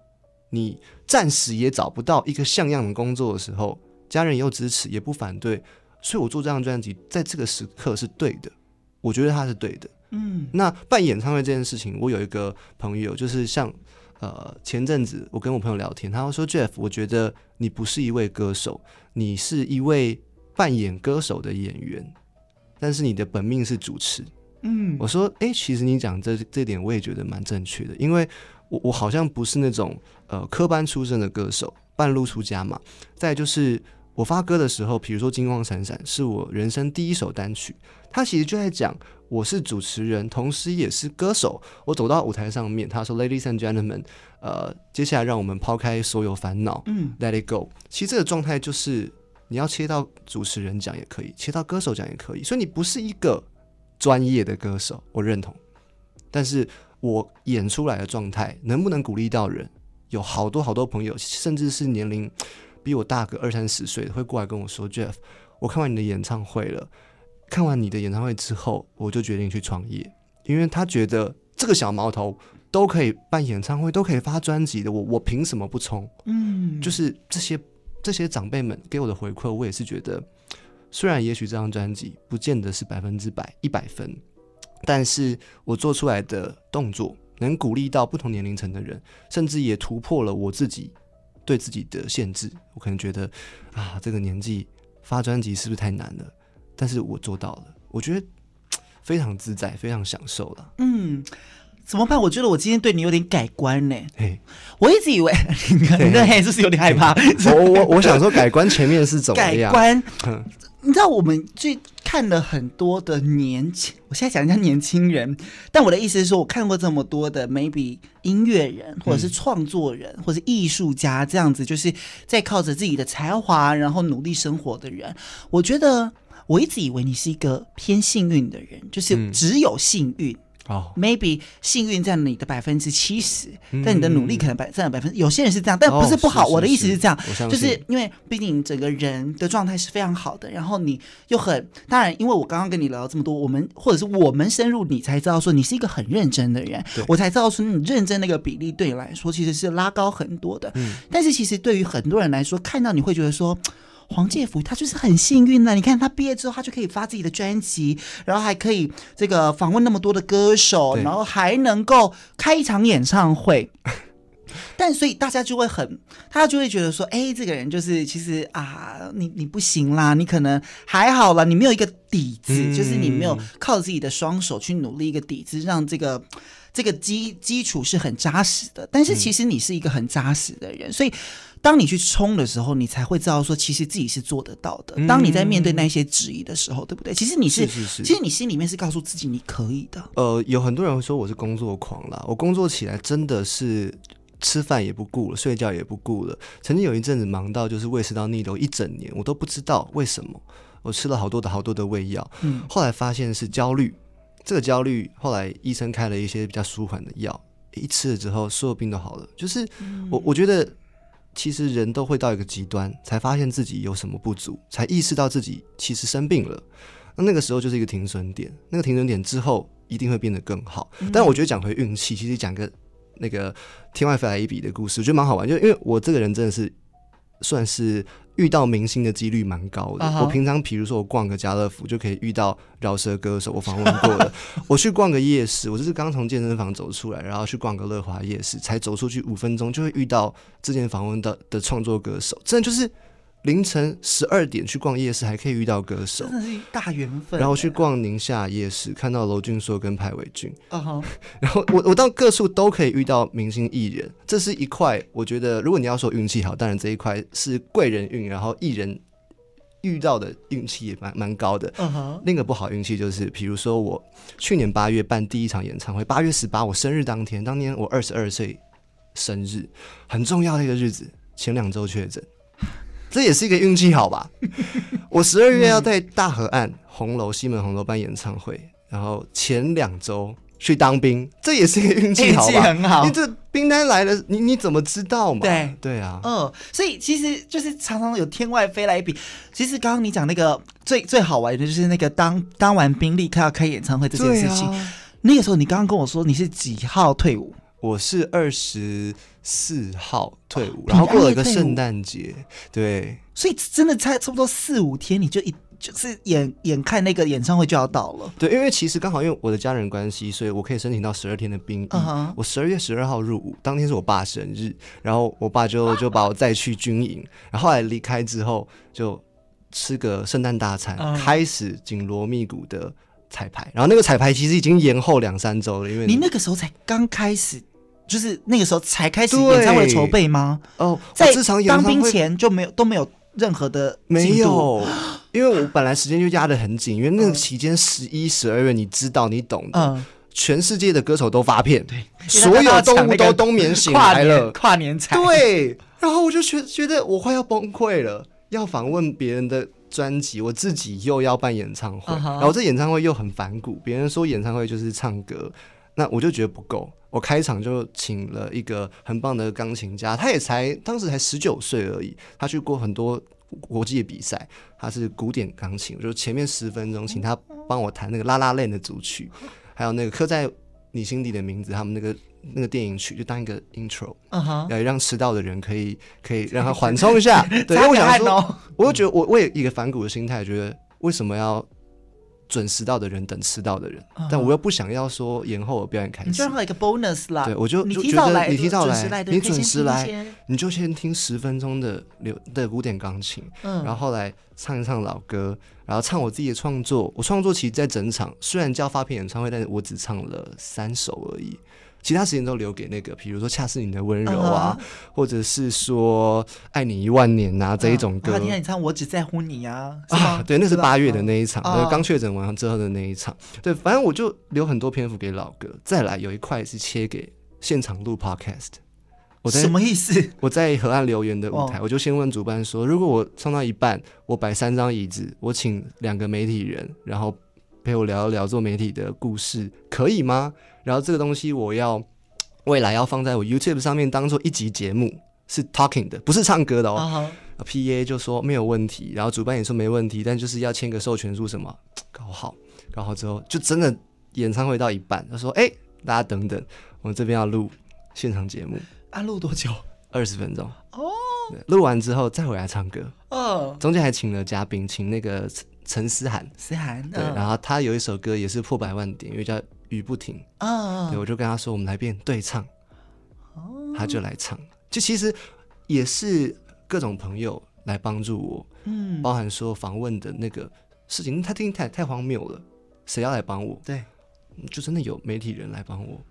你暂时也找不到一个像样的工作的时候，家人又支持，也不反对。所以我做这张专辑，在这个时刻是对的，我觉得他是对的。嗯，那办演唱会这件事情，我有一个朋友，就是像呃前阵子我跟我朋友聊天，他说 Jeff，我觉得你不是一位歌手，你是一位扮演歌手的演员，但是你的本命是主持。嗯，我说，哎、欸，其实你讲这这点我也觉得蛮正确的，因为我我好像不是那种呃科班出身的歌手，半路出家嘛。再就是。我发歌的时候，比如说《金光闪闪》是我人生第一首单曲，它其实就在讲我是主持人，同时也是歌手。我走到舞台上面，他说：“Ladies and gentlemen，呃，接下来让我们抛开所有烦恼，嗯，Let it go。”其实这个状态就是你要切到主持人讲也可以，切到歌手讲也可以。所以你不是一个专业的歌手，我认同。但是我演出来的状态能不能鼓励到人？有好多好多朋友，甚至是年龄。比我大个二三十岁的会过来跟我说：“Jeff，我看完你的演唱会了。看完你的演唱会之后，我就决定去创业，因为他觉得这个小毛头都可以办演唱会，都可以发专辑的，我我凭什么不冲？嗯，就是这些这些长辈们给我的回馈，我也是觉得，虽然也许这张专辑不见得是百分之百一百分，但是我做出来的动作能鼓励到不同年龄层的人，甚至也突破了我自己对自己的限制。我可能觉得啊，这个年纪发专辑是不是太难了？但是我做到了，我觉得非常自在，非常享受了。嗯，怎么办？我觉得我今天对你有点改观呢。嘿，我一直以为你那嘿是不是有点害怕？我我我想说改观前面是怎么样？改观，你知道我们最看了很多的年轻，我现在讲一下年轻人，但我的意思是说，我看过这么多的 maybe 音乐人，或者是创作人，嗯、或者是艺术家这样子，就是在靠着自己的才华，然后努力生活的人，我觉得。我一直以为你是一个偏幸运的人，就是只有幸运哦、嗯、，maybe 幸运占你的百分之七十，但你的努力可能百占了百分之，有些人是这样，但不是不好。我的意思是这样，就是因为毕竟整个人的状态是非常好的，然后你又很当然，因为我刚刚跟你聊了这么多，我们或者是我们深入你才知道说你是一个很认真的人，我才知道说你认真那个比例对你来说其实是拉高很多的。嗯，但是其实对于很多人来说，看到你会觉得说。黄介甫他就是很幸运的，你看他毕业之后，他就可以发自己的专辑，然后还可以这个访问那么多的歌手，然后还能够开一场演唱会。但所以大家就会很，他就会觉得说，哎，这个人就是其实啊，你你不行啦，你可能还好啦，你没有一个底子，嗯、就是你没有靠自己的双手去努力一个底子，让这个这个基基础是很扎实的。但是其实你是一个很扎实的人，所以。当你去冲的时候，你才会知道说，其实自己是做得到的。当你在面对那些质疑的时候，对不对？其实你是，是是是其实你心里面是告诉自己你可以的。呃，有很多人会说我是工作狂啦，我工作起来真的是吃饭也不顾了，睡觉也不顾了。曾经有一阵子忙到就是胃食道逆流一整年，我都不知道为什么。我吃了好多的好多的胃药，嗯，后来发现是焦虑。这个焦虑后来医生开了一些比较舒缓的药，一吃了之后，所有病都好了。就是我我觉得。其实人都会到一个极端，才发现自己有什么不足，才意识到自己其实生病了。那那个时候就是一个停损点，那个停损点之后一定会变得更好。嗯、但我觉得讲回运气，其实讲个那个天外飞来一笔的故事，我觉得蛮好玩。就因为我这个人真的是算是。遇到明星的几率蛮高的。Uh huh. 我平常比如说我逛个家乐福就可以遇到饶舌歌手，我访问过了。我去逛个夜市，我就是刚从健身房走出来，然后去逛个乐华夜市，才走出去五分钟就会遇到之前访问的的创作歌手，真的就是。凌晨十二点去逛夜市，还可以遇到歌手，真的是大缘分。然后去逛宁夏夜市，看到娄俊硕跟派伟俊。Uh huh. 然后我我到各处都可以遇到明星艺人，这是一块。我觉得如果你要说运气好，当然这一块是贵人运，然后艺人遇到的运气也蛮蛮高的。Uh huh. 另一个不好运气就是，比如说我去年八月办第一场演唱会，八月十八我生日当天，当年我二十二岁生日，很重要的一个日子，前两周确诊。这也是一个运气好吧？我十二月要在大河岸红楼西门红楼办演唱会，然后前两周去当兵，这也是一个运气好吧？很好，你这兵单来了，你你怎么知道嘛？对对啊，嗯，所以其实就是常常有天外飞来一笔。其实刚刚你讲那个最最好玩的就是那个当当完兵立刻要开演唱会这件事情。啊、那个时候你刚刚跟我说你是几号退伍？我是二十四号退伍，哦、然后过了一个圣诞节，对，所以真的差差不多四五天，你就一就是眼眼看那个演唱会就要到了。对，因为其实刚好因为我的家人关系，所以我可以申请到十二天的兵役。Uh huh. 我十二月十二号入伍，当天是我爸生日，然后我爸就就把我载去军营，然后后来离开之后就吃个圣诞大餐，uh huh. 开始紧锣密鼓的彩排。然后那个彩排其实已经延后两三周了，因为，你那个时候才刚开始。就是那个时候才开始演唱会筹备吗？哦，在当兵前就没有都没有任何的没有，因为我本来时间就压得很紧，因为那个期间十一、十二月，你知道你懂的，嗯，全世界的歌手都发片，对，所有动物都冬眠醒来了，跨年才，对，然后我就觉觉得我快要崩溃了，要访问别人的专辑，我自己又要办演唱会，然后这演唱会又很反骨，别人说演唱会就是唱歌，那我就觉得不够。我开场就请了一个很棒的钢琴家，他也才当时才十九岁而已，他去过很多国际的比赛，他是古典钢琴，我就前面十分钟请他帮我弹那个《La La Land》的组曲，还有那个刻在你心底的名字，他们那个那个电影曲就当一个 intro，嗯哼，要让迟到的人可以可以让他缓冲一下。对，因为我想说，我就觉得我我也一个反骨的心态，觉得为什么要准时到的人等迟到的人？但我又不想要说延后我表演开始，你就让他一个 bonus 啦。对，我就你提早来，你提早来，你准时来，你就先听十分钟的流的古典钢琴，然后后来唱一唱老歌。然后唱我自己的创作，我创作其实，在整场虽然叫发片演唱会，但是我只唱了三首而已，其他时间都留给那个，比如说《恰似你的温柔》啊，uh huh. 或者是说《爱你一万年》啊这一种歌。那天你唱《我只在乎你》啊？啊，对，那是八月的那一场，刚确诊完之后的那一场。Uh. 对，反正我就留很多篇幅给老歌，再来有一块是切给现场录 Podcast。我在什么意思？我在河岸留言的舞台，我就先问主办说：如果我唱到一半，我摆三张椅子，我请两个媒体人，然后陪我聊一聊做媒体的故事，可以吗？然后这个东西我要未来要放在我 YouTube 上面当做一集节目，是 talking 的，不是唱歌的哦。PA 就说没有问题，然后主办也说没问题，但就是要签个授权书什么，搞好，搞好之后就真的演唱会到一半，他说：哎，大家等等，我们这边要录现场节目。啊，录多久？二十分钟哦。录完之后再回来唱歌。哦。中间还请了嘉宾，请那个陈思涵。思涵。对，然后他有一首歌也是破百万点，因为叫《雨不停》。哦。对，我就跟他说，我们来变对唱。哦。他就来唱，就其实也是各种朋友来帮助我。嗯。包含说访问的那个事情，他听太太荒谬了，谁要来帮我？对。就真的有媒体人来帮我。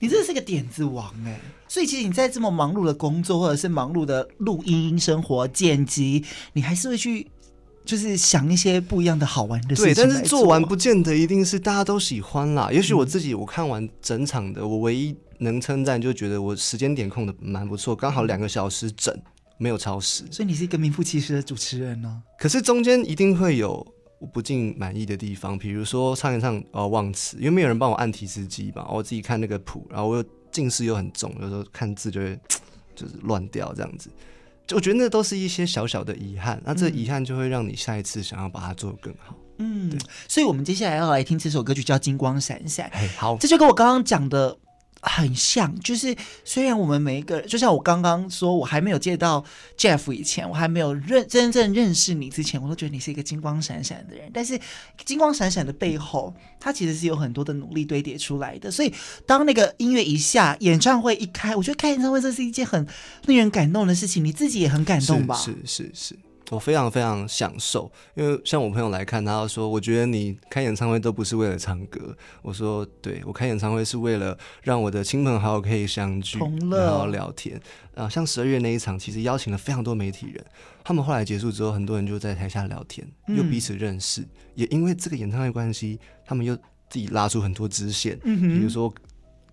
你真的是个点子王哎！所以其实你在这么忙碌的工作，或者是忙碌的录音生活、剪辑，你还是会去，就是想一些不一样的好玩的事情。对，但是做完不见得一定是大家都喜欢啦。也许我自己我看完整场的，我唯一能称赞就觉得我时间点控的蛮不错，刚好两个小时整，没有超时。所以你是一个名副其实的主持人呢？可是中间一定会有。我不尽满意的地方，比如说唱一唱呃忘词，因为没有人帮我按提示机吧，我自己看那个谱，然后我又近视又很重，有时候看字就会就是乱掉这样子，就我觉得那都是一些小小的遗憾，那这遗憾就会让你下一次想要把它做得更好。嗯，对所以我们接下来要来听这首歌曲叫《金光闪闪》。好，这就跟我刚刚讲的。很像，就是虽然我们每一个，就像我刚刚说，我还没有见到 Jeff 以前，我还没有认真正认识你之前，我都觉得你是一个金光闪闪的人。但是金光闪闪的背后，它其实是有很多的努力堆叠出来的。所以当那个音乐一下，演唱会一开，我觉得开演唱会这是一件很令人感动的事情。你自己也很感动吧？是。是是我非常非常享受，因为像我朋友来看，他说：“我觉得你开演唱会都不是为了唱歌。”我说：“对，我开演唱会是为了让我的亲朋好友可以相聚，然后聊天。”啊，像十二月那一场，其实邀请了非常多媒体人，他们后来结束之后，很多人就在台下聊天，又彼此认识。嗯、也因为这个演唱会关系，他们又自己拉出很多支线，嗯、哼比如说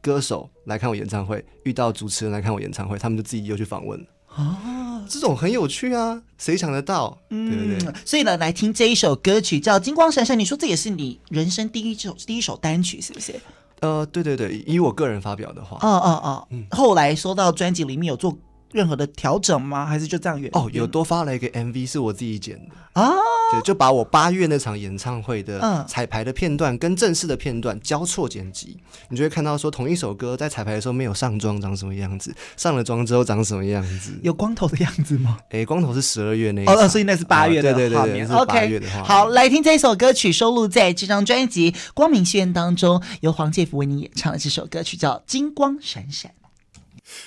歌手来看我演唱会，遇到主持人来看我演唱会，他们就自己又去访问了。啊。这种很有趣啊，谁想得到？嗯，对不对？所以呢，来听这一首歌曲叫《金光闪闪》，你说这也是你人生第一首第一首单曲，是不是？呃，对对对，以我个人发表的话，哦哦哦，嗯，后来说到专辑里面有做任何的调整吗？还是就这样原？哦，有多发了一个 MV，是我自己剪的啊。对，就把我八月那场演唱会的彩排的片段跟正式的片段交错剪辑，你就会看到说同一首歌在彩排的时候没有上妆长什么样子，上了妆之后长什么样子。有光头的样子吗？哎，光头是十二月那哦，所以那是八月。对对对，是八月的。好，来听这首歌曲，收录在这张专辑《光明戏院》当中，由黄介甫为你演唱的这首歌曲叫《金光闪闪》。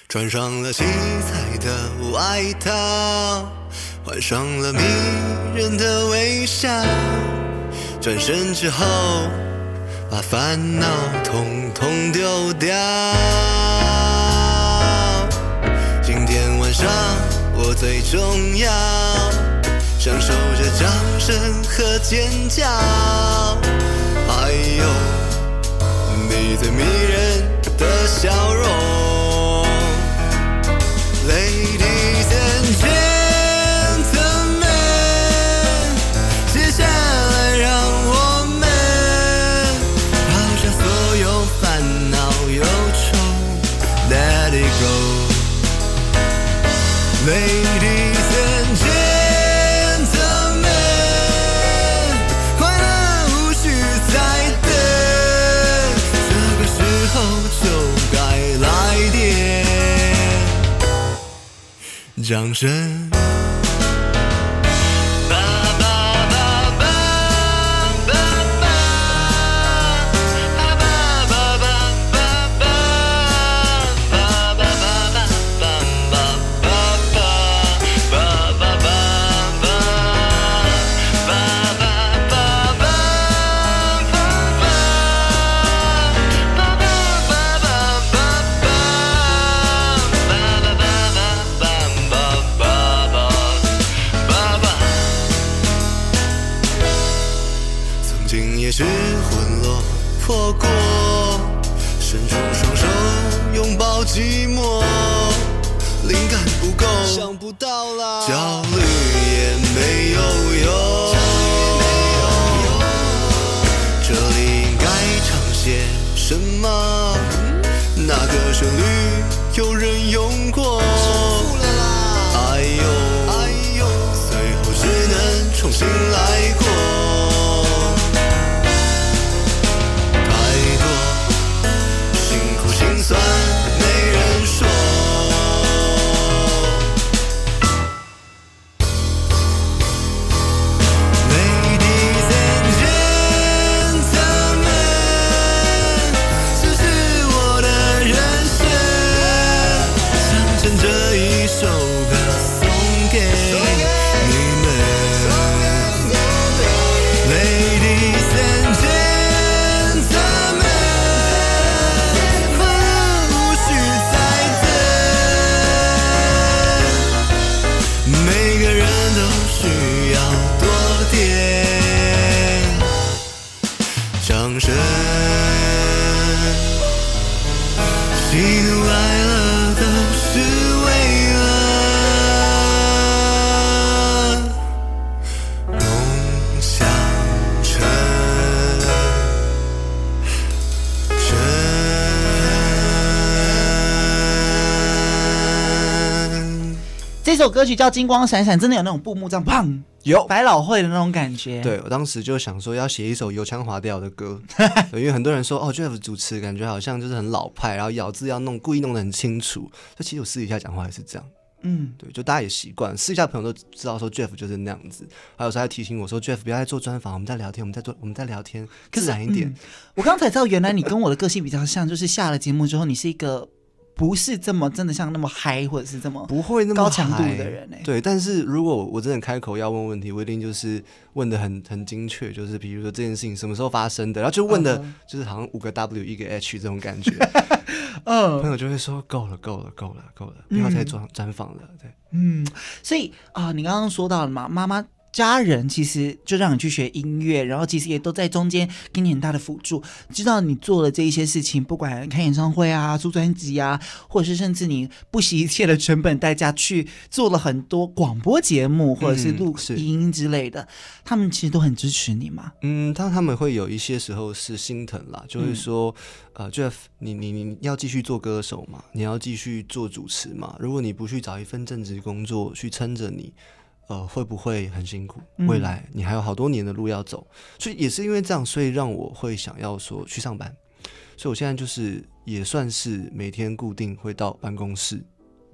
穿上了七彩的外套，换上了迷人的微笑，转身之后把烦恼统统丢掉。今天晚上我最重要，享受着掌声和尖叫，还有你最迷人的笑容。快掌声。首歌曲叫《金光闪闪》，真的有那种布幕这样砰，有百老汇的那种感觉。对，我当时就想说要写一首油腔滑调的歌，因为很多人说哦，Jeff 主持感觉好像就是很老派，然后咬字要弄故意弄得很清楚。就其实我私底下讲话也是这样，嗯，对，就大家也习惯，私底下朋友都知道说 Jeff 就是那样子。还有时候还提醒我说，Jeff 不要再做专访，我们在聊天，我们在做，我们在聊天，自然一点。嗯、我刚才知道，原来你跟我的个性比较像，就是下了节目之后，你是一个。不是这么真的像那么嗨，或者是这么不会那么高强度的人呢、欸？对，但是如果我真的开口要问问题，我一定就是问的很很精确，就是比如说这件事情什么时候发生的，然后就问的就是好像五个 W 一个 H 这种感觉。嗯，朋友就会说够了，够了，够了，够了，不要再专专访了。对，嗯，所以啊、呃，你刚刚说到了嘛，妈妈。家人其实就让你去学音乐，然后其实也都在中间给你很大的辅助。知道你做了这一些事情，不管开演唱会啊、出专辑啊，或者是甚至你不惜一切的成本代价去做了很多广播节目，或者是录音之类的，嗯、他们其实都很支持你嘛。嗯，但他们会有一些时候是心疼啦，就是说，嗯、呃，Jeff，你你你要继续做歌手嘛，你要继续做主持嘛，如果你不去找一份正职工作去撑着你。呃，会不会很辛苦？未来你还有好多年的路要走，嗯、所以也是因为这样，所以让我会想要说去上班。所以我现在就是也算是每天固定会到办公室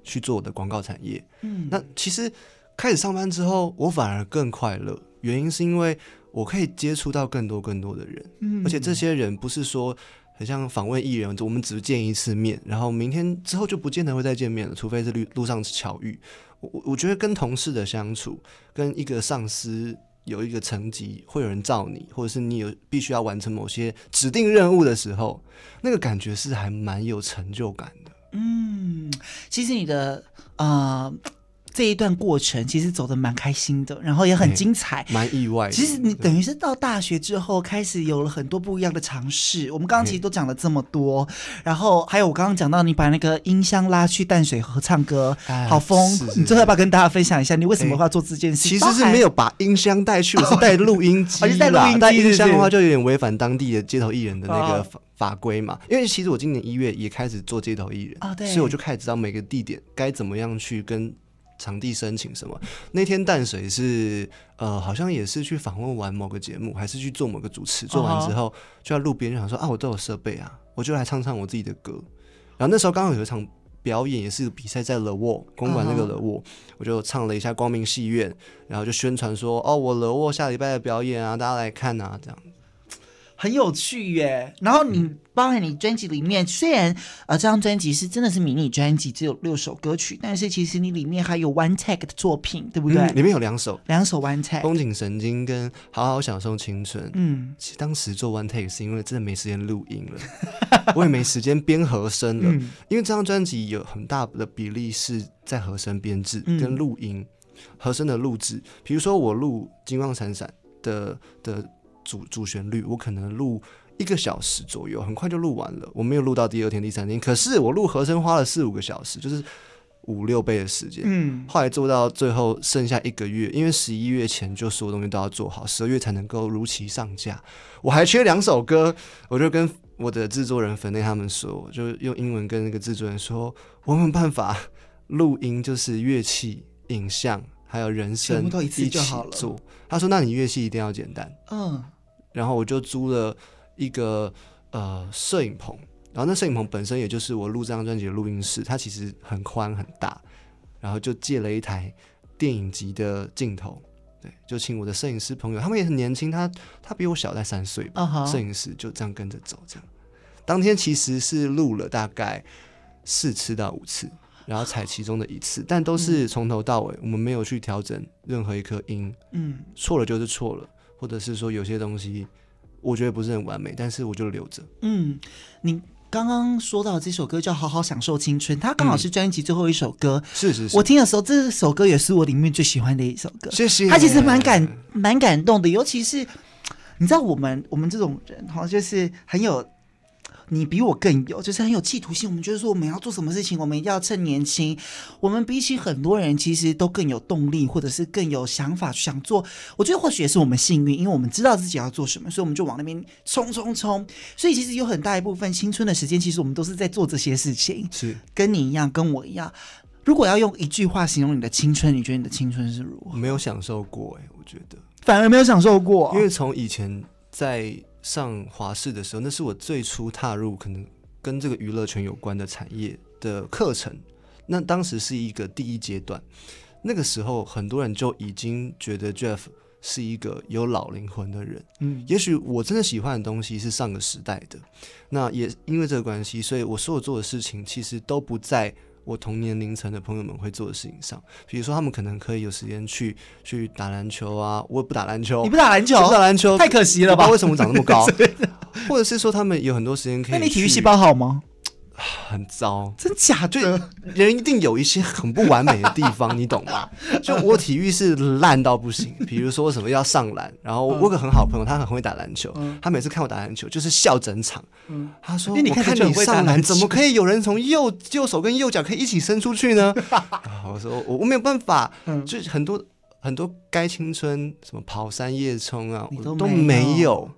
去做我的广告产业。嗯，那其实开始上班之后，我反而更快乐，原因是因为我可以接触到更多更多的人，嗯，而且这些人不是说很像访问艺人，我们只见一次面，然后明天之后就不见得会再见面了，除非是路路上巧遇。我我觉得跟同事的相处，跟一个上司有一个层级，会有人罩你，或者是你有必须要完成某些指定任务的时候，那个感觉是还蛮有成就感的。嗯，其实你的啊。这一段过程其实走的蛮开心的，然后也很精彩，蛮意外的。其实你等于是到大学之后开始有了很多不一样的尝试。我们刚刚其实都讲了这么多，然后还有我刚刚讲到你把那个音箱拉去淡水河唱歌，哎、好疯！是是是，你最后要不要跟大家分享一下你为什么会要做这件事？其实是没有把音箱带去，我 是带录音机。带录音带音箱的话就有点违反当地的街头艺人的那个法法规嘛。因为其实我今年一月也开始做街头艺人，哦、对，所以我就开始知道每个地点该怎么样去跟。场地申请什么？那天淡水是呃，好像也是去访问完某个节目，还是去做某个主持。做完之后就在路边，就想说啊，我都有设备啊，我就来唱唱我自己的歌。然后那时候刚好有一场表演，也是比赛在 The Wall 公馆那个 The Wall，、uh huh. 我就唱了一下光明戏院，然后就宣传说哦，我 The Wall 下礼拜的表演啊，大家来看啊，这样。很有趣耶，然后你包含你专辑里面，虽然呃这张专辑是真的是迷你专辑，只有六首歌曲，但是其实你里面还有 One Take 的作品，对不对？嗯、里面有两首，两首 One Take，绷紧神经跟好好享受青春。嗯，其实当时做 One Take 是因为真的没时间录音了，我也没时间编和声了，嗯、因为这张专辑有很大的比例是在和声编制跟录音、嗯、和声的录制，比如说我录金光闪闪的的。主主旋律，我可能录一个小时左右，很快就录完了。我没有录到第二天、第三天，可是我录和声花了四五个小时，就是五六倍的时间。嗯，后来做到最后剩下一个月，因为十一月前就所有东西都要做好，十二月才能够如期上架。我还缺两首歌，我就跟我的制作人粉内他们说，就用英文跟那个制作人说，我没有办法录音，就是乐器、影像还有人声一起做。他说：“那你乐器一定要简单。”嗯。然后我就租了一个呃摄影棚，然后那摄影棚本身也就是我录这张专辑的录音室，它其实很宽很大，然后就借了一台电影级的镜头，对，就请我的摄影师朋友，他们也很年轻，他他比我小在三岁吧，uh huh. 摄影师就这样跟着走，这样。当天其实是录了大概四次到五次，然后采其中的一次，但都是从头到尾，嗯、我们没有去调整任何一颗音，嗯，错了就是错了。或者是说有些东西，我觉得不是很完美，但是我就留着。嗯，你刚刚说到这首歌叫《好好享受青春》，它刚好是专辑最后一首歌。嗯、是是是，我听的时候，这首歌也是我里面最喜欢的一首歌。谢谢。它其实蛮感蛮感动的，尤其是你知道，我们我们这种人哈，就是很有。你比我更有，就是很有企图心。我们觉得说，我们要做什么事情，我们一定要趁年轻。我们比起很多人，其实都更有动力，或者是更有想法想做。我觉得或许也是我们幸运，因为我们知道自己要做什么，所以我们就往那边冲冲冲。所以其实有很大一部分青春的时间，其实我们都是在做这些事情。是跟你一样，跟我一样。如果要用一句话形容你的青春，你觉得你的青春是如何？没有享受过哎、欸，我觉得反而没有享受过，因为从以前在。上华视的时候，那是我最初踏入可能跟这个娱乐圈有关的产业的课程。那当时是一个第一阶段，那个时候很多人就已经觉得 Jeff 是一个有老灵魂的人。嗯，也许我真的喜欢的东西是上个时代的。那也因为这个关系，所以我所有做的事情其实都不在。我同年龄层的朋友们会做的事情上，比如说他们可能可以有时间去去打篮球啊，我也不打篮球，你不打篮球，不打篮球，太可惜了吧？为什么长那么高？或者是说他们有很多时间可以？那你体育细胞好吗？很糟，真假对？人一定有一些很不完美的地方，你懂吗？就我体育是烂到不行，比如说什么要上篮，然后我有个很好朋友，他很会打篮球，他每次看我打篮球就是笑整场。他说：“我看你上篮，怎么可以有人从右右手跟右脚可以一起伸出去呢？” 我说：“我我没有办法，就很多很多该青春什么跑山夜冲啊，我都没有。”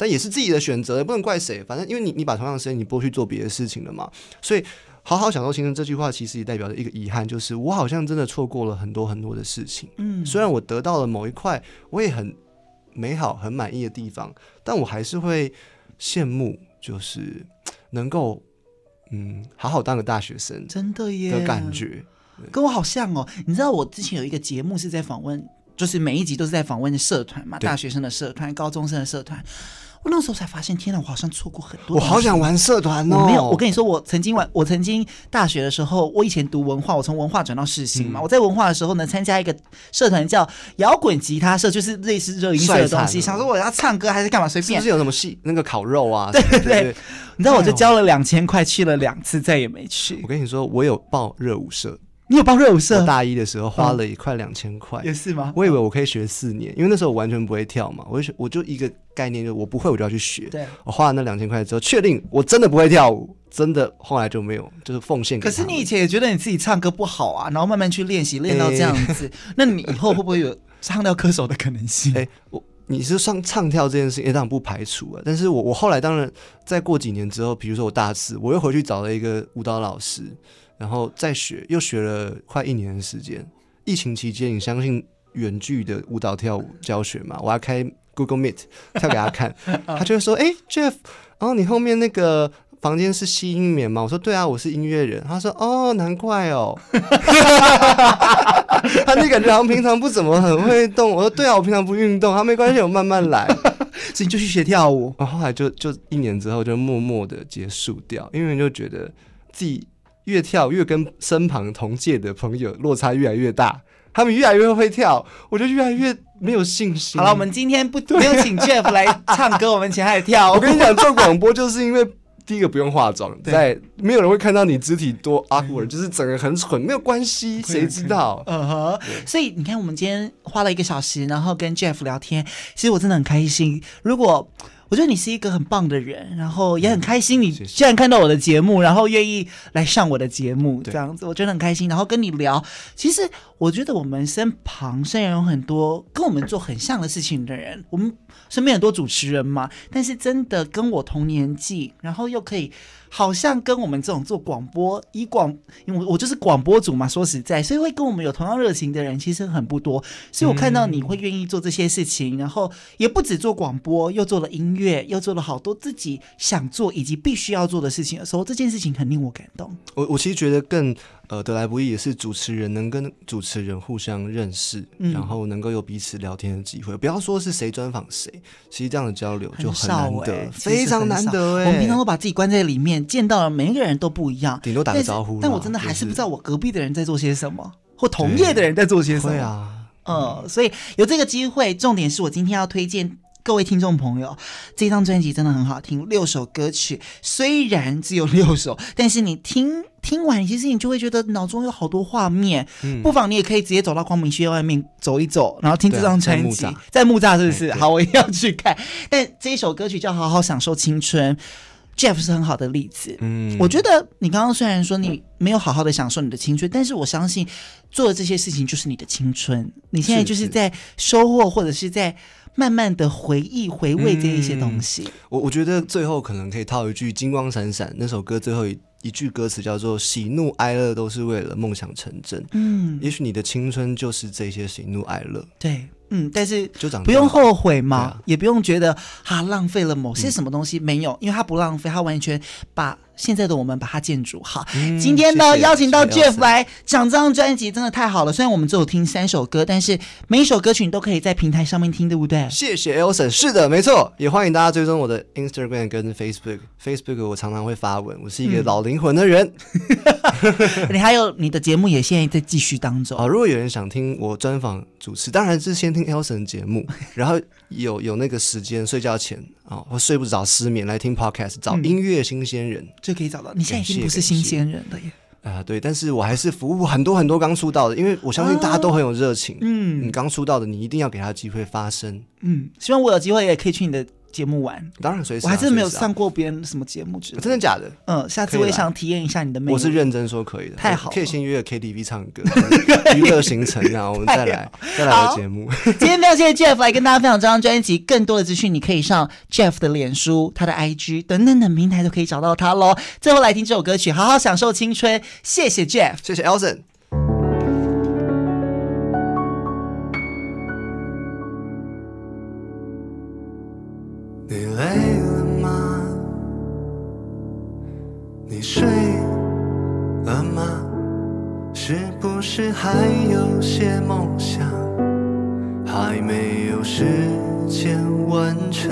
但也是自己的选择，也不能怪谁。反正因为你，你把同样的时间你拨去做别的事情了嘛。所以，好好享受青春这句话，其实也代表着一个遗憾，就是我好像真的错过了很多很多的事情。嗯，虽然我得到了某一块我也很美好、很满意的地方，但我还是会羡慕，就是能够嗯好好当个大学生，真的耶的感觉，跟我好像哦。你知道我之前有一个节目是在访问，就是每一集都是在访问社团嘛，大学生的社团、高中生的社团。我那时候才发现，天哪！我好像错过很多。我好想玩社团哦。没有，我跟你说，我曾经玩，我曾经大学的时候，我以前读文化，我从文化转到世新嘛。嗯、我在文化的时候呢，参加一个社团叫摇滚吉他社，就是类似热音社的东西。想说我要唱歌还是干嘛，随便。是不是有什么戏？那个烤肉啊？对对对。对 对你知道，我就交了两千块，去了两次，再也没去。我跟你说，我有报热舞社。你有报热舞社？大一的时候花了一块两千块，也是吗？我以为我可以学四年，因为那时候我完全不会跳嘛。我就我就一个概念，就我不会，我就要去学。对，我花了那两千块之后，确定我真的不会跳舞，真的后来就没有，就是奉献给。可是你以前也觉得你自己唱歌不好啊，然后慢慢去练习，练到这样子，欸、那你以后会不会有唱跳歌手的可能性？哎、欸，我你是唱唱跳这件事情，也当然不排除啊。但是我我后来当然再过几年之后，比如说我大四，我又回去找了一个舞蹈老师。然后再学，又学了快一年的时间。疫情期间，你相信远距的舞蹈跳舞教学吗？我要开 Google Meet 跳给他看，他就会说：“哎，Jeff，然后你后面那个房间是吸音棉吗？我说对啊，我是音乐人。他说哦，难怪哦。他就感觉好像平常不怎么很会动。我说对啊，我平常不运动。他没关系，我慢慢来。所以你就去学跳舞。然后后来就就一年之后就默默的结束掉，因为就觉得自己越跳越跟身旁同届的朋友落差越来越大。他们越来越会跳，我就越来越没有信心。好了，我们今天不没有请 Jeff 来唱歌，我们请他来跳。我跟你讲，做广播就是因为第一个不用化妆，在没有人会看到你肢体多 awkward，就是整个很蠢，没有关系，谁知道？嗯哼。所以你看，我们今天花了一个小时，然后跟 Jeff 聊天，其实我真的很开心。如果我觉得你是一个很棒的人，然后也很开心，你居然看到我的节目，然后愿意来上我的节目，这样子，我觉得很开心。然后跟你聊，其实我觉得我们身旁虽然有很多跟我们做很像的事情的人，我们身边很多主持人嘛，但是真的跟我同年纪，然后又可以。好像跟我们这种做广播，以广，因为我就是广播主嘛，说实在，所以会跟我们有同样热情的人其实很不多。所以我看到你会愿意做这些事情，然后也不止做广播，又做了音乐，又做了好多自己想做以及必须要做的事情的时候，这件事情很令我感动。我我其实觉得更。呃，得来不易也是主持人能跟主持人互相认识，嗯、然后能够有彼此聊天的机会。不要说是谁专访谁，其实这样的交流就很难得，欸、非常难得哎。我们平常都把自己关在里面，见到了每一个人都不一样，顶多打个招呼但。但我真的还是不知道我隔壁的人在做些什么，或同业的人在做些什么。对啊，嗯，所以有这个机会，重点是我今天要推荐。各位听众朋友，这张专辑真的很好听，六首歌曲，虽然只有六首，但是你听听完，其实你就会觉得脑中有好多画面。嗯，不妨你也可以直接走到光明学院外面走一走，然后听这张专辑。在木栅是不是？好，我一定要去看。但这一首歌曲叫《好好享受青春》，Jeff 是很好的例子。嗯，我觉得你刚刚虽然说你没有好好的享受你的青春，但是我相信做的这些事情就是你的青春。你现在就是在收获，或者是在。慢慢的回忆、回味这一些东西。嗯、我我觉得最后可能可以套一句《金光闪闪》那首歌最后一一句歌词叫做“喜怒哀乐都是为了梦想成真”。嗯，也许你的青春就是这些喜怒哀乐。对，嗯，但是就长不用后悔嘛，啊、也不用觉得啊浪费了某些什么东西。嗯、没有，因为他不浪费，他完全把。现在的我们把它建筑好。嗯、今天呢，谢谢邀请到 Jeff 来讲这张专辑，真的太好了。虽然我们只有听三首歌，但是每一首歌曲你都可以在平台上面听，对不对？谢谢 Elson，是的，没错。也欢迎大家追踪我的 Instagram 跟 Facebook。Facebook 我常常会发文，我是一个老灵魂的人。嗯、你还有你的节目也现在在继续当中啊。如果有人想听我专访主持，当然是先听 Elson 节目，然后有有那个时间睡觉前啊，或睡不着失眠来听 Podcast，找音乐新鲜人。嗯就可以找到。你现在已经不是新鲜人了耶。啊、呃，对，但是我还是服务很多很多刚出道的，因为我相信大家都很有热情。啊、嗯，你刚出道的，你一定要给他机会发声。嗯，希望我有机会也可以去你的。节目玩，当然随时、啊。我还真的没有上过别人什么节目之类真的假的？嗯，下次我也想体验一下你的魅力。我是认真说可以的，太好了，可以先约 KTV 唱歌，娱乐行程，然后我们再来再来个节目。今天非常谢谢 Jeff 来跟大家分享这张专辑，更多的资讯你可以上 Jeff 的脸书、他的 IG 等等等平台都可以找到他喽。最后来听这首歌曲，好好享受青春。谢谢 Jeff，谢谢 Elson。些梦想还没有时间完成，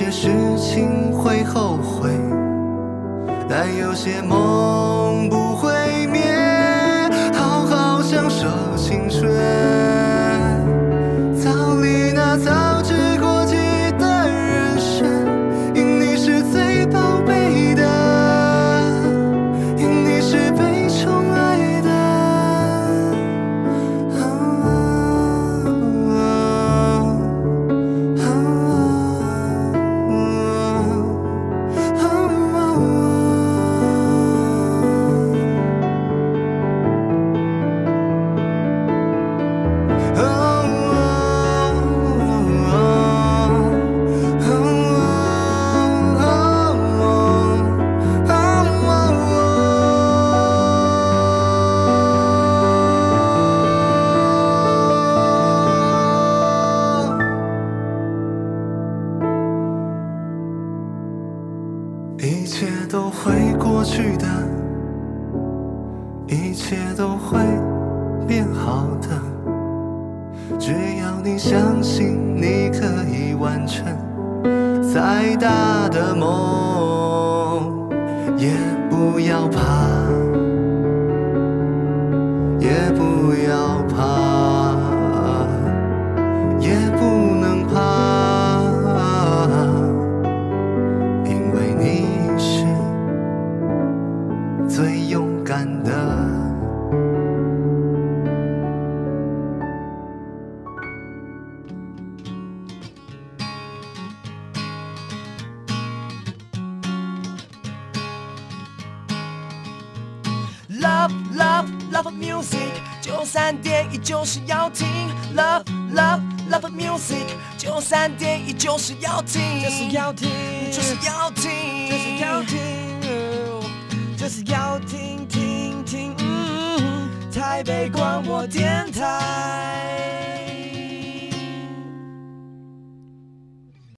些事情会后悔，但有些梦